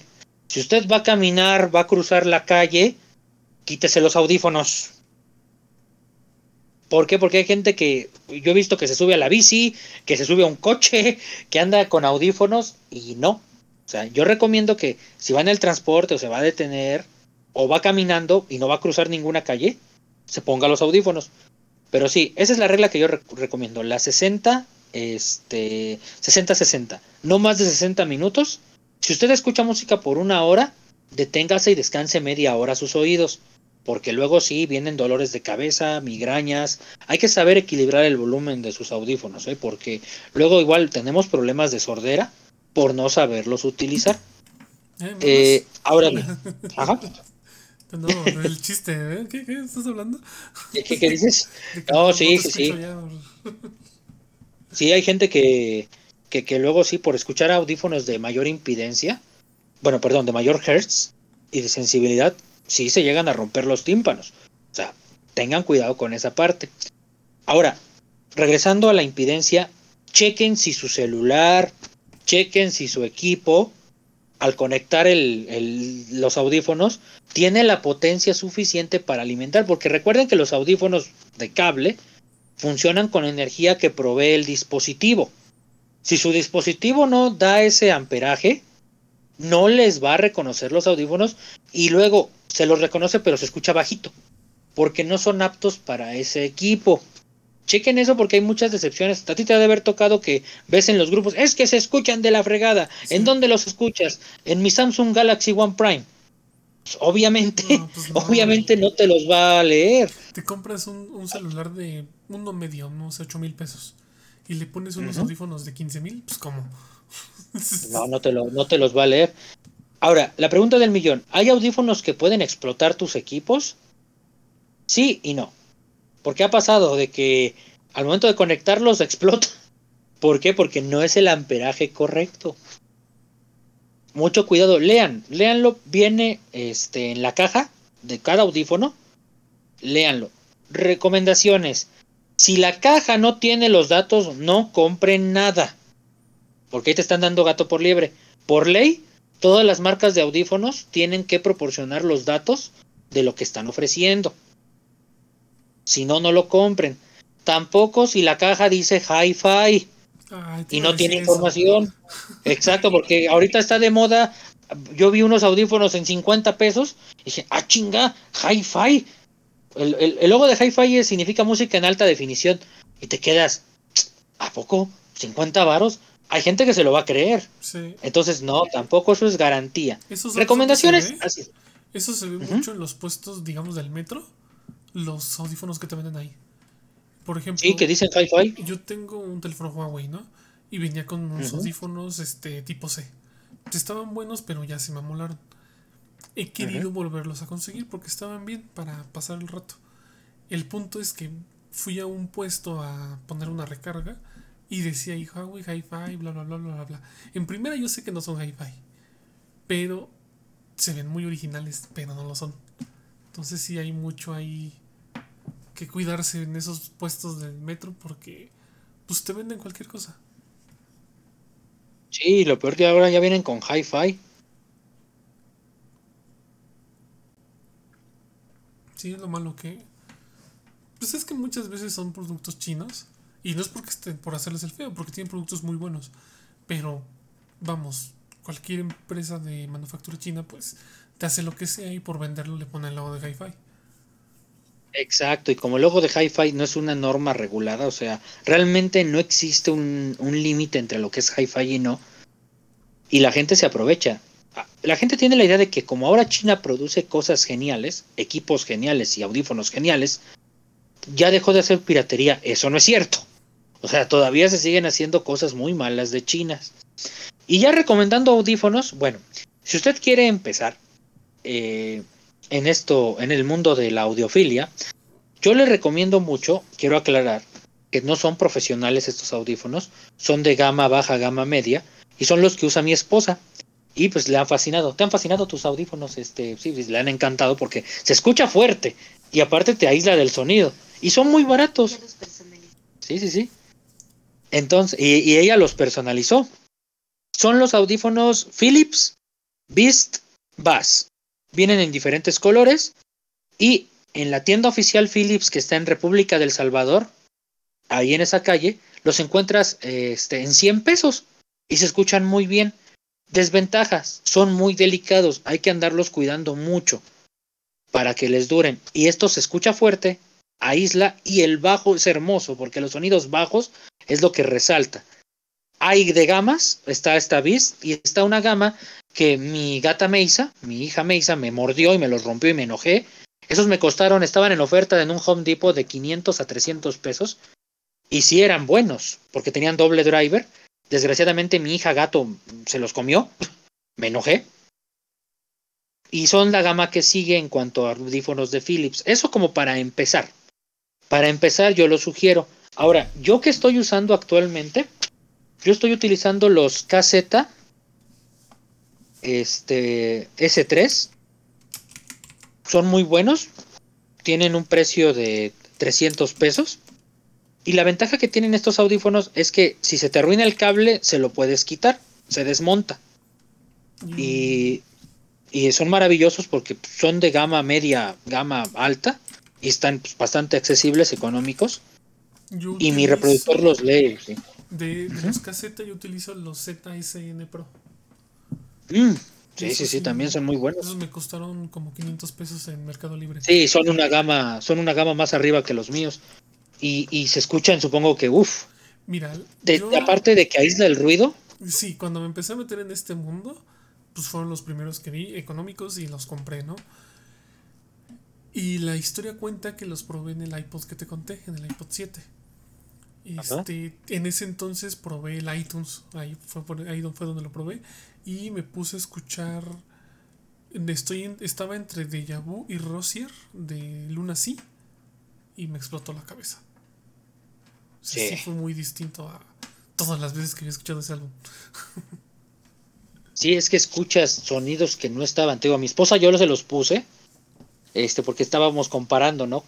B: si usted va a caminar, va a cruzar la calle, quítese los audífonos. ¿Por qué? Porque hay gente que yo he visto que se sube a la bici, que se sube a un coche, que anda con audífonos y no. O sea, yo recomiendo que si va en el transporte o se va a detener o va caminando y no va a cruzar ninguna calle, se ponga los audífonos. Pero sí, esa es la regla que yo recomiendo. La 60, este, 60-60. No más de 60 minutos. Si usted escucha música por una hora, deténgase y descanse media hora sus oídos. Porque luego sí vienen dolores de cabeza, migrañas. Hay que saber equilibrar el volumen de sus audífonos, ¿eh? porque luego igual tenemos problemas de sordera por no saberlos utilizar. Eh, eh ahora bien, ajá.
A: No, el chiste, ¿eh? ¿Qué, ¿Qué, estás hablando?
B: ¿Qué, qué dices? No, sí, sí, sí. Sí, hay gente que, que, que luego sí, por escuchar audífonos de mayor impidencia, bueno, perdón, de mayor hertz y de sensibilidad, sí se llegan a romper los tímpanos. O sea, tengan cuidado con esa parte. Ahora, regresando a la impidencia, chequen si su celular, chequen si su equipo, al conectar los audífonos, tiene la potencia suficiente para alimentar, porque recuerden que los audífonos de cable funcionan con energía que provee el dispositivo. Si su dispositivo no da ese amperaje, no les va a reconocer los audífonos y luego se los reconoce pero se escucha bajito, porque no son aptos para ese equipo. Chequen eso porque hay muchas decepciones. A ti te ha de haber tocado que ves en los grupos, es que se escuchan de la fregada. ¿En dónde los escuchas? En mi Samsung Galaxy One Prime. Pues, obviamente, pues obviamente no te los va a leer.
A: Te compras un, celular de uno medio, unos 8 mil pesos, y le pones unos audífonos de 15 mil, pues ¿cómo?
B: no, no te, lo, no te los va a leer. Ahora, la pregunta del millón, ¿hay audífonos que pueden explotar tus equipos? Sí y no. Porque ha pasado de que al momento de conectarlos explota. ¿Por qué? Porque no es el amperaje correcto. Mucho cuidado, lean, leanlo, viene este, en la caja de cada audífono, léanlo. Recomendaciones. Si la caja no tiene los datos, no compren nada. Porque ahí te están dando gato por liebre. Por ley, todas las marcas de audífonos tienen que proporcionar los datos de lo que están ofreciendo. Si no, no lo compren. Tampoco si la caja dice hi-fi y no tiene información. Exacto, porque ahorita está de moda. Yo vi unos audífonos en 50 pesos y dije, ah, chinga, hi-fi. El, el, logo de hi-fi significa música en alta definición. Y te quedas, ¿a poco? ¿50 varos? Hay gente que se lo va a creer. Entonces, no, tampoco eso es garantía. Recomendaciones, así.
A: Eso se ve mucho en los puestos, digamos, del metro los audífonos que te venden ahí. Por ejemplo.
B: Sí, que dicen hi-fi.
A: Yo tengo un teléfono Huawei, ¿no? Y venía con unos audífonos este, tipo C. Estaban buenos, pero ya se me amolaron. He querido volverlos a conseguir porque estaban bien para pasar el rato. El punto es que fui a un puesto a poner una recarga y decía ahí Huawei Hi-Fi, bla, bla, bla, bla, bla. En primera yo sé que no son Hi-Fi, pero se ven muy originales, pero no lo son. Entonces sí hay mucho ahí que cuidarse en esos puestos del metro porque pues te venden cualquier cosa.
B: Sí, lo peor que ahora ya vienen con hi-fi.
A: Sí, es lo malo que pues es que muchas veces son productos chinos y no es porque estén por hacerles el feo, porque tienen productos muy buenos, pero vamos, cualquier empresa de manufactura china pues te hace lo que sea y por venderlo le pone el logo de hi-fi.
B: Exacto, y como el logo de hi-fi no es una norma regulada, o sea, realmente no existe un, límite entre lo que es hi-fi y no, y la gente se aprovecha. Ah, la gente tiene la idea de que como ahora China produce cosas geniales, equipos geniales y audífonos geniales, ya dejó de hacer piratería. Eso no es cierto. O sea, todavía se siguen haciendo cosas muy malas de China. Y ya recomendando audífonos, bueno, si usted quiere empezar eh, en esto, en el mundo de la audiofilia, yo le recomiendo mucho, quiero aclarar, que no son profesionales estos audífonos, son de gama baja, gama media, y son los que usa mi esposa. Y pues le han fascinado. ¿Te han fascinado tus audífonos? Este, sí, le han encantado porque se escucha fuerte y aparte te aísla del sonido. Y son muy baratos. Sí, sí, sí. Entonces, y ella los personalizó. Son los audífonos Philips Beast Bass. Vienen en diferentes colores y en la tienda oficial Philips que está en República del Salvador, ahí en esa calle, los encuentras este, en 100 pesos y se escuchan muy bien. Desventajas, son muy delicados, hay que andarlos cuidando mucho para que les duren. Y esto se escucha fuerte, aísla y el bajo es hermoso porque los sonidos bajos es lo que resalta. Hay de gamas, está esta Beast y está una gama que mi gata Meisa, mi hija Meisa, me mordió y me los rompió y me enojé. Esos me costaron, estaban en oferta en un Home Depot de 500 a 300 pesos. Y sí eran buenos, porque tenían doble driver. Desgraciadamente mi hija gato se los comió. me enojé. Y son la gama que sigue en cuanto a audífonos de Philips. Eso como para empezar. Para empezar yo lo sugiero. Ahora, yo que estoy usando actualmente yo estoy utilizando los KZ este S3. Son muy buenos. Tienen un precio de 300 pesos. Y la ventaja que tienen estos audífonos es que si se te arruina el cable, se lo puedes quitar, se desmonta. Y, y, son maravillosos porque son de gama media, gama alta, y están pues, bastante accesibles, económicos. y mi reproductor los lee.
A: De, los cassettes yo utilizo los ZSN Pro.
B: Mm, sí, sí, sí, también son muy buenos.
A: Esos me costaron como 500 pesos en Mercado Libre.
B: Sí, son una gama, son una gama más arriba que los míos y, se escuchan, supongo que, uff.
A: Mira,
B: aparte de que aísla el ruido.
A: Sí, cuando me empecé a meter en este mundo, pues fueron los primeros que vi, económicos, y los compré, ¿no? Y la historia cuenta que los probé en el iPod que te conté, en el iPod 7. Este, en ese entonces probé el iTunes, ahí fue, ahí fue donde lo probé, y me puse a escuchar. Estoy estaba entre Deja Vu y Rosier de Luna Sea y me explotó la cabeza. Sí. fue muy distinto a todas las veces que había escuchado ese álbum.
B: sí, es que escuchas sonidos que no estaban. Te a mi esposa yo se los puse, este, porque estábamos comparando, ¿no?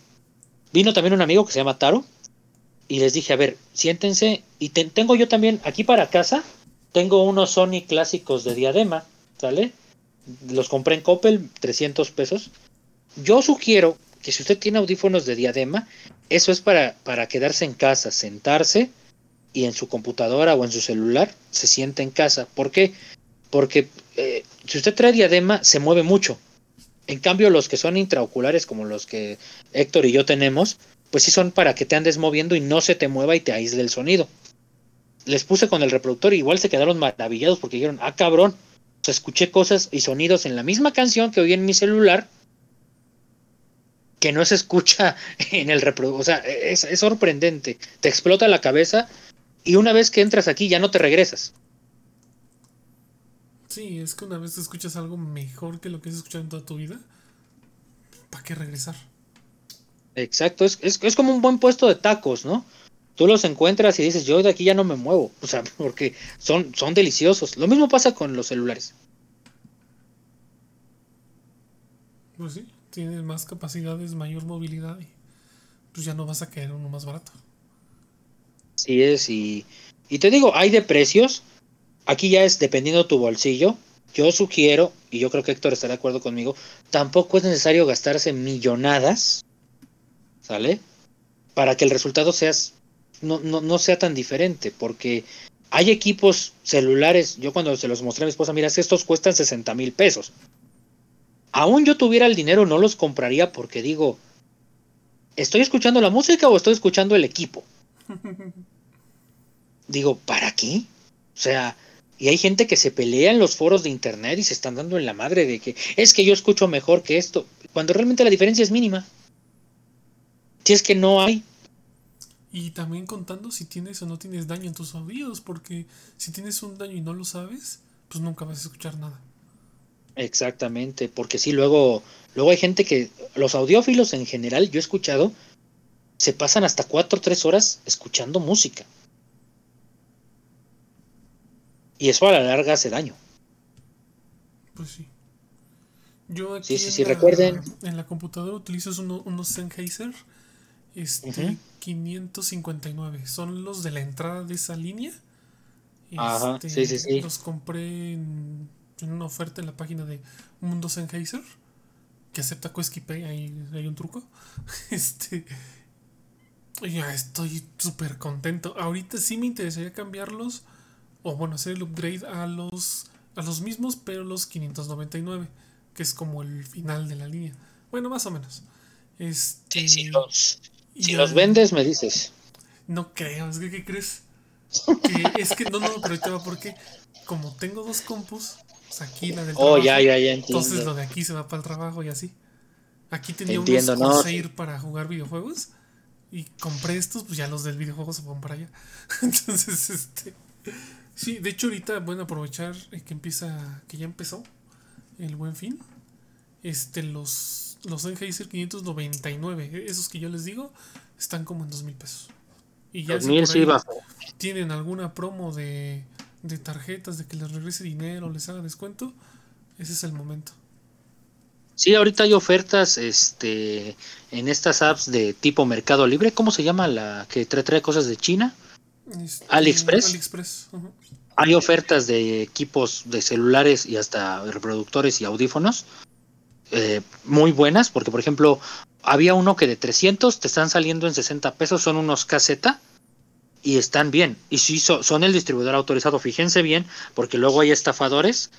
B: Vino también un amigo que se llama Taro, y les dije, a ver, siéntense, y tengo yo también, aquí para casa, tengo unos Sony clásicos de diadema, ¿sale? Los compré en Coppel, 300 pesos. Yo sugiero que si usted tiene audífonos de diadema, eso es para, para quedarse en casa, sentarse y en su computadora o en su celular se siente en casa. ¿Por qué? Porque eh, si usted trae diadema, se mueve mucho. En cambio, los que son intraoculares, como los que Héctor y yo tenemos, pues sí son para que te andes moviendo y no se te mueva y te aísle el sonido. Les puse con el reproductor y igual se quedaron maravillados porque dijeron, ah cabrón, escuché cosas y sonidos en la misma canción que oí en mi celular que no se escucha en el reproductor. O sea, es, sorprendente. Te explota la cabeza y una vez que entras aquí ya no te regresas.
A: Sí, es que una vez escuchas algo mejor que lo que has escuchado en toda tu vida, ¿para qué regresar?
B: Exacto, es, es, como un buen puesto de tacos, ¿no? Tú los encuentras y dices, yo de aquí ya no me muevo, o sea, porque son, son deliciosos. Lo mismo pasa con los celulares.
A: Pues sí tienes más capacidades, mayor movilidad y pues ya no vas a caer uno más barato.
B: Sí es, y, y te digo, hay de precios. Aquí ya es dependiendo tu bolsillo. Yo sugiero, y yo creo que Héctor estará de acuerdo conmigo, tampoco es necesario gastarse millonadas, ¿sale? Para que el resultado sea, no, no, no sea tan diferente, porque hay equipos celulares, yo cuando se los mostré a mi esposa, mira, es que estos cuestan 60 mil pesos aún yo tuviera el dinero, no los compraría porque digo, ¿estoy escuchando la música o estoy escuchando el equipo? digo, ¿para qué? O sea, y hay gente que se pelea en los foros de internet y se están dando en la madre de que es que yo escucho mejor que esto, cuando realmente la diferencia es mínima. Si es que no hay.
A: Y también contando si tienes o no tienes daño en tus oídos, porque si tienes un daño y no lo sabes, pues nunca vas a escuchar nada.
B: Exactamente, porque sí, luego, luego hay gente que, los audiófilos en general, yo he escuchado, se pasan hasta cuatro o tres horas escuchando música. Y eso a la larga hace daño.
A: Pues sí. Yo
B: aquí sí, sí, en, la, recuerden.
A: en la computadora utilizo unos, Sennheiser este, 559. Son los de la entrada de esa línea.
B: Ajá, sí, sí, sí.
A: Los compré en en una oferta en la página de Mundo Sennheiser que acepta Pay, ahí hay un truco. Este. Ya estoy súper contento. Ahorita sí me interesaría cambiarlos. O bueno, hacer el upgrade a los. A los mismos, pero los 599. Que es como el final de la línea. Bueno, más o menos. Este,
B: si los, si los vendes, me dices.
A: No creo, es que ¿qué crees? es que no, no, pero te va porque como tengo dos compus, pues, aquí la del
B: oh, ya, ya, ya
A: Entonces lo de aquí se va para el trabajo y así. Aquí tenía entiendo, unos no. para jugar videojuegos. Y compré estos, pues ya los del videojuego se van para allá. Entonces, este. Sí, de hecho, ahorita, bueno, aprovechar que empieza. que ya empezó el buen fin. Este, los. Los Sennheiser 599, esos que yo les digo, están como en dos mil pesos. Y ya si
B: 2000
A: por
B: sí
A: ahí
B: bajó.
A: tienen alguna promo de, de tarjetas de que les regrese dinero, les haga descuento, ese es el momento.
B: Sí, ahorita hay ofertas este, en estas apps de tipo Mercado Libre. ¿Cómo se llama la que trae, trae cosas de China?
A: Este,
B: ¿AliExpress?
A: AliExpress.
B: Hay ofertas de equipos de celulares y hasta reproductores y audífonos eh, muy buenas, porque por ejemplo, había uno que de 300 te están saliendo en 60 pesos, son unos caseta y están bien. Y sí, so- son el distribuidor autorizado, fíjense bien, porque luego hay estafadores.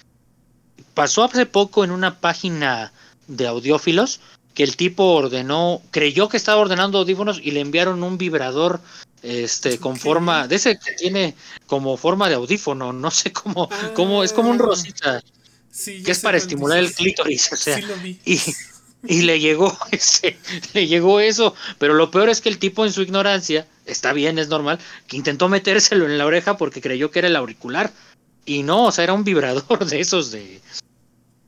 B: Pasó hace poco en una página de audiófilos que el tipo ordenó, creyó que estaba ordenando audífonos y le enviaron un vibrador este con forma de ese que tiene como forma de audífono, no sé cómo, cómo es como un
A: Ah,
B: rosita,
A: Sí,
B: que es para estimular el clítoris, o sea,
A: sí lo vi.
B: y, y le llegó ese, le llegó eso, pero lo peor es que el tipo en su ignorancia, está bien, es normal, que intentó metérselo en la oreja porque creyó que era el auricular. Y no, o sea, era un vibrador de esos de...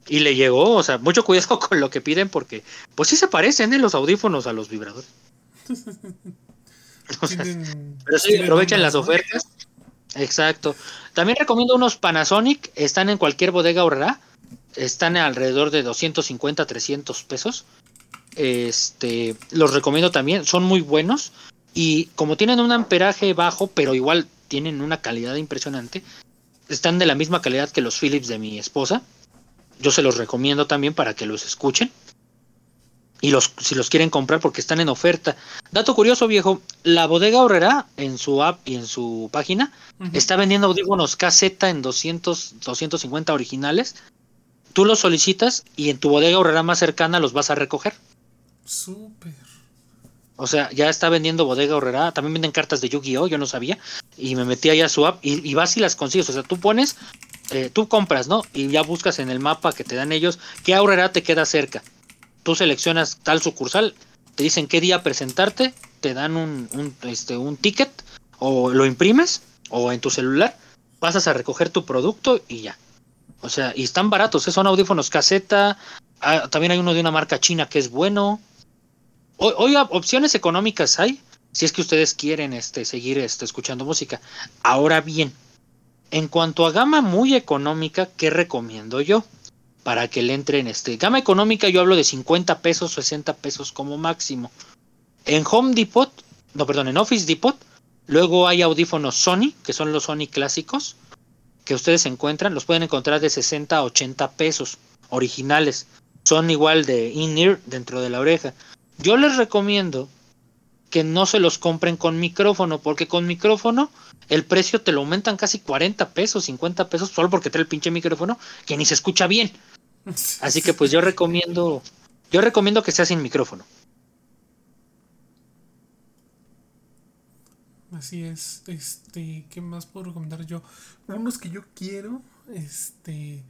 B: Y le llegó, o sea, mucho cuidado con lo que piden porque, pues sí se parecen ¿eh? los audífonos a los vibradores. O sea, pero sí,
A: ondas,
B: las ofertas. Exacto. También recomiendo unos Panasonic, están en cualquier bodega ahorrará. Están alrededor de 250, 300 pesos. Este, los recomiendo también, son muy buenos y como tienen un amperaje bajo, pero igual tienen una calidad impresionante, están de la misma calidad que los Philips de mi esposa. Yo se los recomiendo también para que los escuchen. Y los, si los quieren comprar porque están en oferta. Dato curioso, viejo, la bodega Horrera en su app y en su página está vendiendo audífonos KZ en 200, 250 originales. Tú los solicitas y en tu bodega Horrera más cercana los vas a recoger.
A: Súper.
B: O sea, ya está vendiendo bodega Horrera. También venden cartas de Yu-Gi-Oh! Yo no sabía. Y me metí ahí a su app y, y vas y las consigues. O sea, tú pones, eh, tú compras, ¿no? Y ya buscas en el mapa que te dan ellos qué Horrera te queda cerca. Tú seleccionas tal sucursal, te dicen qué día presentarte, te dan un, este, un ticket o lo imprimes o en tu celular, pasas a recoger tu producto y ya. O sea, y están baratos, ¿eh? son audífonos caseta. ah, también hay uno de una marca china que es bueno. O- Oiga, opciones económicas hay, si es que ustedes quieren este, seguir este, escuchando música. Ahora bien, en cuanto a gama muy económica, ¿qué recomiendo yo? Para que le entren, este, gama económica yo hablo de 50 pesos, 60 pesos como máximo. En Home Depot, no, perdón, en Office Depot, luego hay audífonos Sony, que son los Sony clásicos, que ustedes encuentran, los pueden encontrar de 60 a 80 pesos, originales. Son igual de in-ear dentro de la oreja. Yo les recomiendo que no se los compren con micrófono, porque con micrófono el precio te lo aumentan casi 40 pesos, 50 pesos, solo porque trae el pinche micrófono, que ni se escucha bien. Así que pues yo recomiendo, yo recomiendo que sea sin micrófono.
A: Así es. Este, ¿qué más puedo recomendar yo? Unos que yo quiero, este,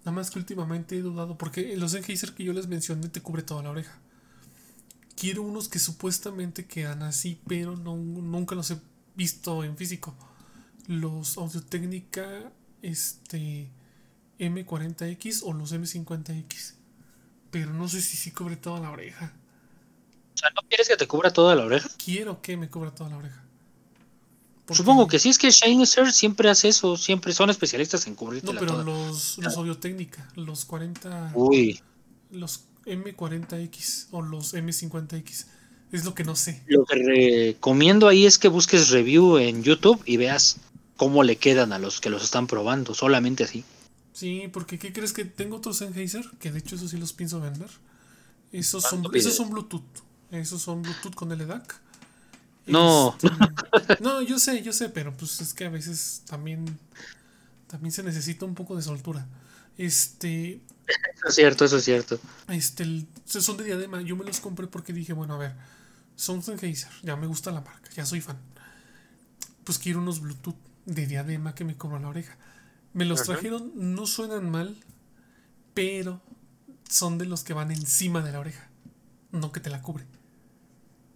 A: nada más que últimamente he dudado, porque los Sennheiser que yo les mencioné te cubre toda la oreja. Quiero unos que supuestamente quedan así, pero no, nunca los he visto en físico. Los Audio Técnica, este, M40X o los M50X. Pero no sé si sí cubre toda la oreja.
B: O sea, ¿no quieres que te cubra toda la oreja?
A: Quiero que me cubra toda la oreja.
B: Supongo que sí, es que Sennheiser siempre hace eso, siempre son especialistas en
A: No,
B: cubrirte
A: pero
B: toda.
A: los, los Audio Técnica, los 40,
B: Uy,
A: los M40X o los M50X, es lo que no sé.
B: lo que recomiendo ahí es que busques review en YouTube y veas cómo le quedan a los que los están probando, solamente así.
A: Sí, porque ¿qué crees que tengo otros Sennheiser? Que de hecho esos sí los pienso vender. Esos son, Bluetooth. Esos son Bluetooth con LDAC.
B: No.
A: Este, no, yo sé, yo sé, pero pues es que a veces también también se necesita un poco de soltura. Este,
B: Eso es cierto, eso es cierto.
A: Este, el- son de diadema. Yo me los compré porque dije, bueno, a ver, son Sennheiser, ya me gusta la marca, ya soy fan. Pues quiero unos Bluetooth de diadema que me cubran la oreja. Me los
B: Ajá.
A: trajeron, no suenan mal, pero son de los que van encima de la oreja, no que te la cubre.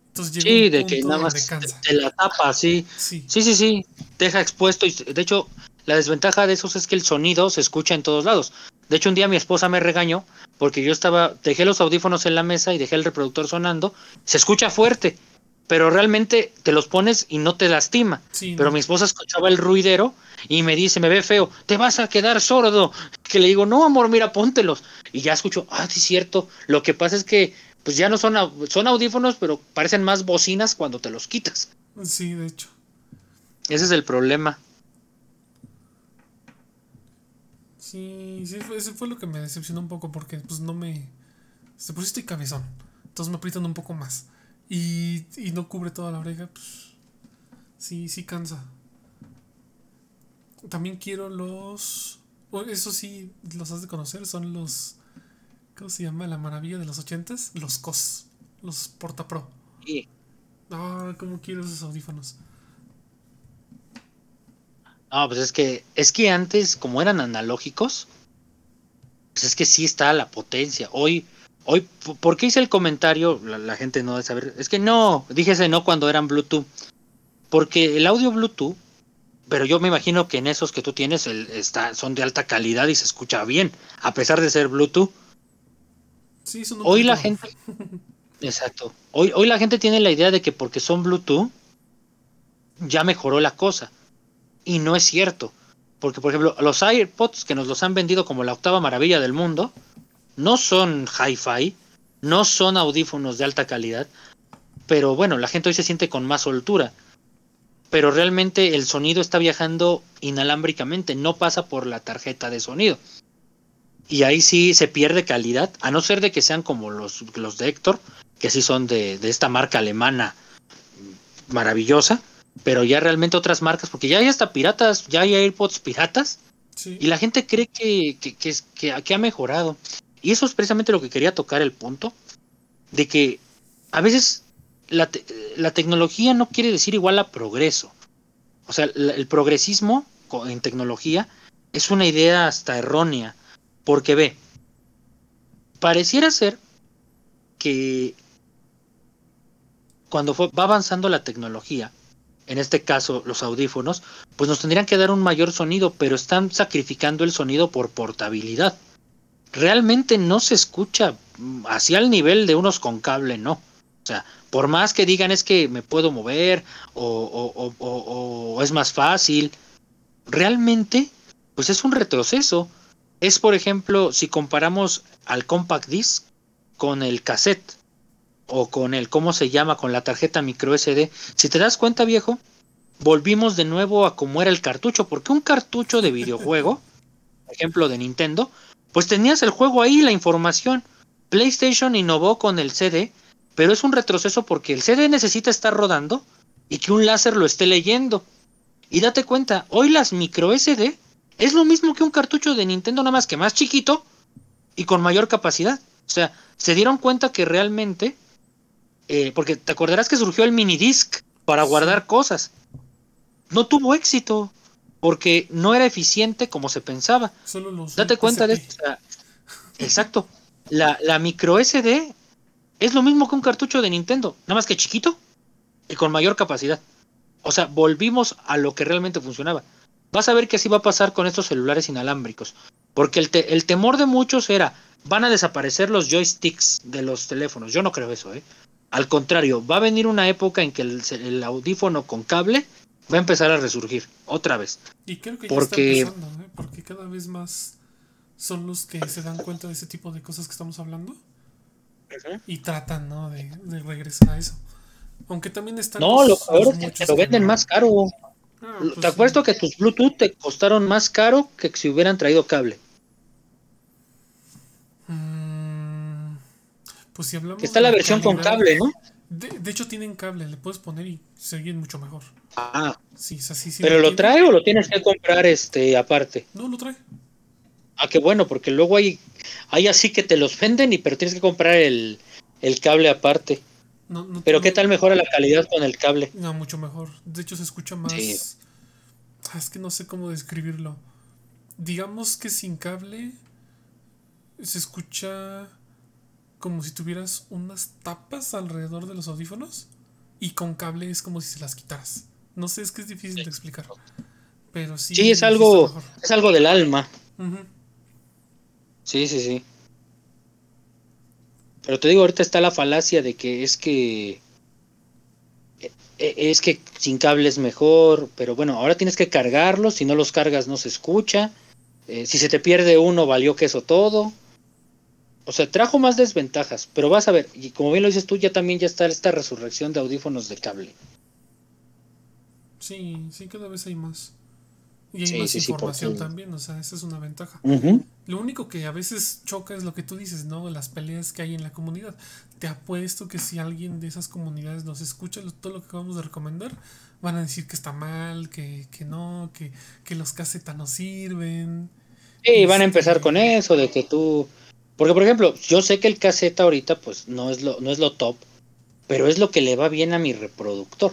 A: Entonces llega
B: Sí,
A: un
B: de que nada más te, te la tapa, sí.
A: Sí,
B: Sí, sí, sí, deja expuesto y de hecho la desventaja de esos es que el sonido se escucha en todos lados. De hecho un día mi esposa me regañó porque yo estaba, dejé los audífonos en la mesa y dejé el reproductor sonando, se escucha fuerte, pero realmente te los pones y no te lastima.
A: Sí,
B: Pero
A: no.
B: mi esposa escuchaba el ruidero y me dice, me ve feo, te vas a quedar sordo. Que le digo, no, amor, mira, póntelos. Y ya escucho, ah, sí, es cierto. Lo que pasa es que, pues ya no son, son audífonos, pero parecen más bocinas cuando te los quitas.
A: Sí, de hecho.
B: Ese es el problema.
A: Sí, sí, ese fue lo que me decepcionó un poco porque pues no me... Se por sí estoy cabezón. Entonces me aprietan un poco más. Y, y no cubre toda la oreja, pues... Sí, sí cansa. También quiero los... Eso sí, los has de conocer, son los... ¿Cómo se llama? La maravilla de los ochentas. Los COS. Los Porta Pro.
B: Y
A: Ah, cómo quiero esos audífonos.
B: No, pues es que, es que antes, como eran analógicos, pues es que sí está la potencia. Hoy, hoy, ¿por qué hice el comentario? La, la gente no debe saber. Es que no, dije ese no cuando eran Bluetooth. Porque el audio Bluetooth, pero yo me imagino que en esos que tú tienes el, está, son de alta calidad y se escucha bien, a pesar de ser Bluetooth.
A: Sí, son
B: Hoy la gente, exacto. Hoy, hoy la gente tiene la idea de que porque son Bluetooth ya mejoró la cosa. Y no es cierto. Porque, por ejemplo, los AirPods que nos los han vendido como la octava maravilla del mundo, no son hi-fi, no son audífonos de alta calidad, pero bueno, la gente hoy se siente con más soltura. Pero realmente el sonido está viajando inalámbricamente, no pasa por la tarjeta de sonido. Y ahí sí se pierde calidad, a no ser de que sean como los, los de Héctor, que sí son de, de esta marca alemana maravillosa, pero ya realmente otras marcas, porque ya hay hasta piratas, ya hay AirPods piratas,
A: Sí.
B: y la gente cree que, que, que, que- que ha mejorado. Y eso es precisamente lo que quería tocar el punto, de que a veces la, te- la tecnología no quiere decir igual a progreso. O sea, el progresismo en tecnología es una idea hasta errónea, porque ve, pareciera ser que cuando fue- va avanzando la tecnología, en este caso los audífonos, pues nos tendrían que dar un mayor sonido, pero están sacrificando el sonido por portabilidad. Realmente no se escucha así al nivel de unos con cable, no. O sea, por más que digan es que me puedo mover o- o es más fácil, realmente pues es un retroceso. Es por ejemplo, si comparamos al compact disc con el cassette o con el, ¿cómo se llama? Con la tarjeta micro SD. Si te das cuenta, viejo, volvimos de nuevo a cómo era el cartucho, porque un cartucho de videojuego, ejemplo de Nintendo, pues tenías el juego ahí, la información. PlayStation innovó con el CD, pero es un retroceso porque el CD necesita estar rodando y que un láser lo esté leyendo. Y date cuenta, hoy las micro SD es lo mismo que un cartucho de Nintendo, nada más que más chiquito y con mayor capacidad. O sea, se dieron cuenta que realmente, eh, porque te acordarás que surgió el mini disc para guardar cosas. No tuvo éxito porque no era eficiente como se pensaba.
A: Solo los
B: Date cuenta de esto. exacto. La, la micro SD es lo mismo que un cartucho de Nintendo, nada más que chiquito y con mayor capacidad. O sea, volvimos a lo que realmente funcionaba. Vas a ver que así va a pasar con estos celulares inalámbricos. Porque el, te- el temor de muchos era, van a desaparecer los joysticks de los teléfonos. Yo no creo eso, ¿eh? Al contrario, va a venir una época en que el, el audífono con cable va a empezar a resurgir otra vez.
A: Y creo que ya
B: Porque-
A: está empezando, ¿eh? porque cada vez más son los que se dan cuenta de ese tipo de cosas que estamos hablando y tratan, ¿no? De, de regresar a eso. Aunque también están.
B: No, lo
A: los-
B: peor
A: los
B: es que te lo venden más caro.
A: Ah, pues
B: Te
A: sí.
B: apuesto que tus Bluetooth te costaron más caro que si hubieran traído cable.
A: Pues si hablamos.
B: Que está la versión con cable, ¿no?
A: De, de hecho, tienen cable, le puedes poner y se oyen mucho mejor.
B: Ah,
A: Sí, o sea, sí, sí
B: pero lo trae o lo tienes que comprar este aparte.
A: No, lo trae.
B: Ah, qué bueno, porque luego hay, hay así que te los venden y pero tienes que comprar el, el cable aparte.
A: No, no
B: Pero qué tal mejora la calidad con el cable.
A: No, mucho mejor. De hecho, se escucha más.
B: Sí.
A: Ah, Es que no sé cómo describirlo. Digamos que sin cable se escucha como si tuvieras unas tapas alrededor de los audífonos y con cable es como si se las quitaras. No sé, es que es difícil de explicar. Pero sí.
B: Sí, es algo, es algo del alma. Sí, sí, sí. Pero te digo, ahorita está la falacia de que es que e, es que sin cable es mejor, pero bueno, ahora tienes que cargarlos, si no los cargas no se escucha, eh, si se te pierde uno valió que eso todo. O sea, trajo más desventajas, pero vas a ver, y como bien lo dices tú, ya también ya está esta resurrección de audífonos de cable.
A: Sí, sí, cada vez hay más. Y hay más información también, o sea, esa es una ventaja. Lo único que a veces choca es lo que tú dices, ¿no? Las peleas que hay en la comunidad. Te apuesto que si alguien de esas comunidades nos escucha todo lo que vamos a recomendar, van a decir que está mal, que, que no, que, que los casetas no sirven.
B: Sí, van a empezar este, con eso, de que tú... Porque, por ejemplo, yo sé que el caseta ahorita, pues, no es lo, no es lo top, pero es lo que le va bien a mi reproductor.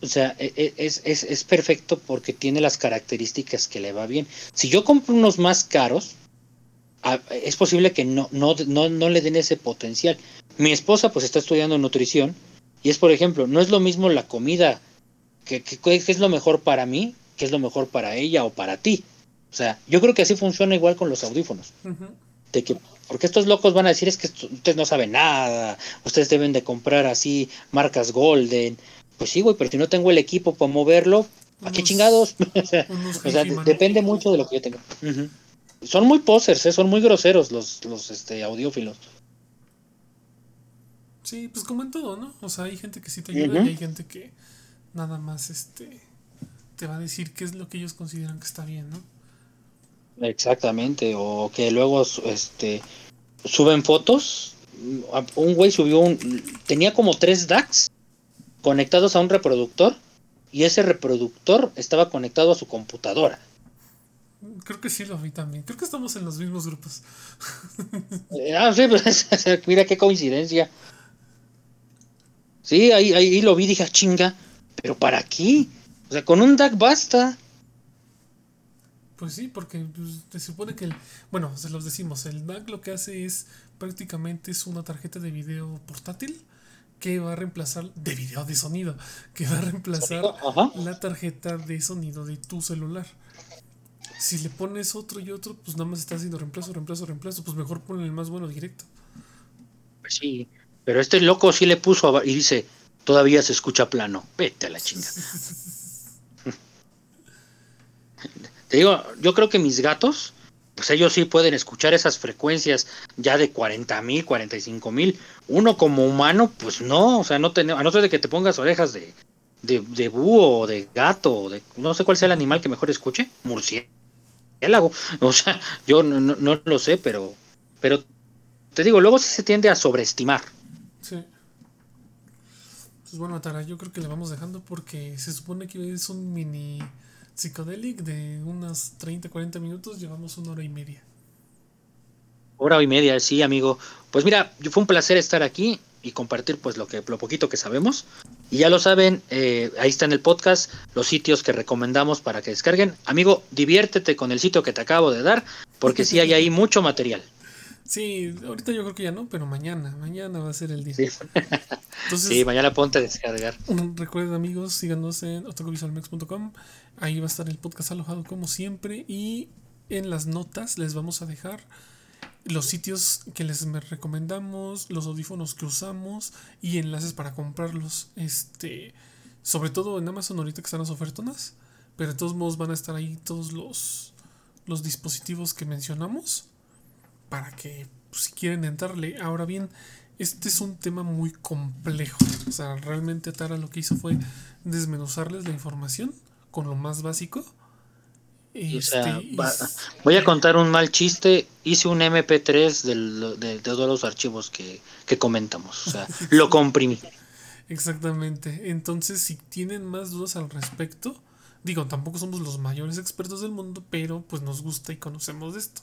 B: O sea, e, e, es, es, es, perfecto porque tiene las características que le va bien. Si yo compro unos más caros, es posible que no, no, no, no le den ese potencial. Mi esposa pues está estudiando nutrición y es, por ejemplo, no es lo mismo la comida que, que, es lo mejor para mí, que es lo mejor para ella o para ti. O sea, yo creo que así funciona igual con los audífonos. De que, porque estos locos van a decir es que ustedes no saben nada, ustedes deben de comprar así marcas Golden, pues sí, güey, pero si no tengo el equipo para moverlo, ¿a qué chingados? o sea, depende mucho de lo que yo tenga. Son muy posers, ¿eh? son muy groseros los, los este, audiófilos.
A: Sí, pues como en todo, ¿no? O sea, hay gente que sí te ayuda y hay gente que nada más este te va a decir qué es lo que ellos consideran que está bien, ¿no?
B: Exactamente, o que luego este suben fotos. Un güey subió un tenía como tres DAX conectados a un reproductor y ese reproductor estaba conectado a su computadora.
A: Creo que sí lo vi también. Creo que estamos en los mismos grupos.
B: Eh, ah, sí, pues, mira qué coincidencia. Sí, ahí, ahí lo vi, dije, ah, chinga, pero ¿para qué? O sea, con un DAC basta.
A: Pues sí, porque pues, se supone que, el, bueno, se los decimos, el DAC lo que hace es prácticamente es una tarjeta de video portátil que va a reemplazar de video de sonido, que va a reemplazar la tarjeta de sonido de tu celular. Si le pones otro y otro, pues nada más está haciendo reemplazo, reemplazo, reemplazo, pues mejor ponle el más bueno directo.
B: Pues sí, pero este loco sí le puso y dice, todavía se escucha plano, vete a la chinga. Te digo, yo creo que mis gatos pues ellos sí pueden escuchar esas frecuencias ya de 40 mil, 45 mil. Uno como humano, pues no, o sea, no tenemos, a no ser de que te pongas orejas de, de, búho o de gato, o de, no sé cuál sea el animal que mejor escuche, murciélago. O sea, yo no, no, lo sé, pero, pero te digo, luego se tiende a sobreestimar. Sí.
A: Pues bueno, Tara, yo creo que le vamos dejando porque se supone que es un mini Psicodelic de unas 30, 40 minutos, llevamos una hora y media.
B: Hora y media, sí, amigo. Pues mira, fue un placer estar aquí y compartir pues lo que lo poquito que sabemos. Y ya lo saben, eh, ahí está en el podcast los sitios que recomendamos para que descarguen. Amigo, diviértete con el sitio que te acabo de dar, porque sí hay ahí mucho material.
A: Sí, ahorita yo creo que ya no, pero mañana, mañana va a ser el día.
B: Sí, sí mañana ponte a descargar.
A: Recuerden amigos, síganos en otocovisualmex.com, ahí va a estar el podcast alojado como siempre y en las notas les vamos a dejar los sitios que les recomendamos, los audífonos que usamos y enlaces para comprarlos. Este, sobre todo en Amazon ahorita que están las ofertonas, pero de todos modos van a estar ahí todos los, los dispositivos que mencionamos para que pues, si quieren entrarle. Ahora bien, este es un tema muy complejo. O sea, realmente Tara lo que hizo fue desmenuzarles la información con lo más básico.
B: Este, voy a contar un mal chiste. Hice un MP3 de, todos los archivos que, que comentamos. O sea, lo comprimí.
A: Exactamente. Entonces, si tienen más dudas al respecto, digo, tampoco somos los mayores expertos del mundo, pero pues nos gusta y conocemos de esto.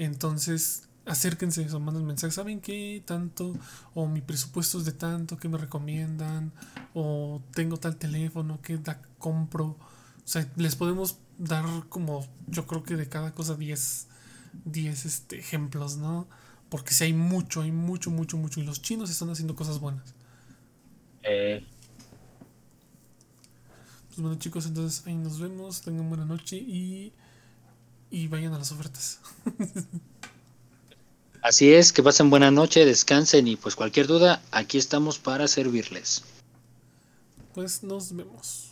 A: Entonces, acérquense o manden mensajes. ¿Saben qué? Tanto, o mi presupuesto es de tanto, ¿qué me recomiendan? O tengo tal teléfono, ¿qué da, compro? O sea, les podemos dar como, yo creo que de cada cosa 10, 10 este, ejemplos, ¿no? Porque si hay mucho, hay mucho, mucho, mucho. Y los chinos están haciendo cosas buenas. Eh. Pues bueno chicos, entonces ahí nos vemos. Tengan buena noche y y vayan a las ofertas.
B: Así es, que pasen buena noche, descansen y pues cualquier duda, aquí estamos para servirles.
A: pues nos vemos.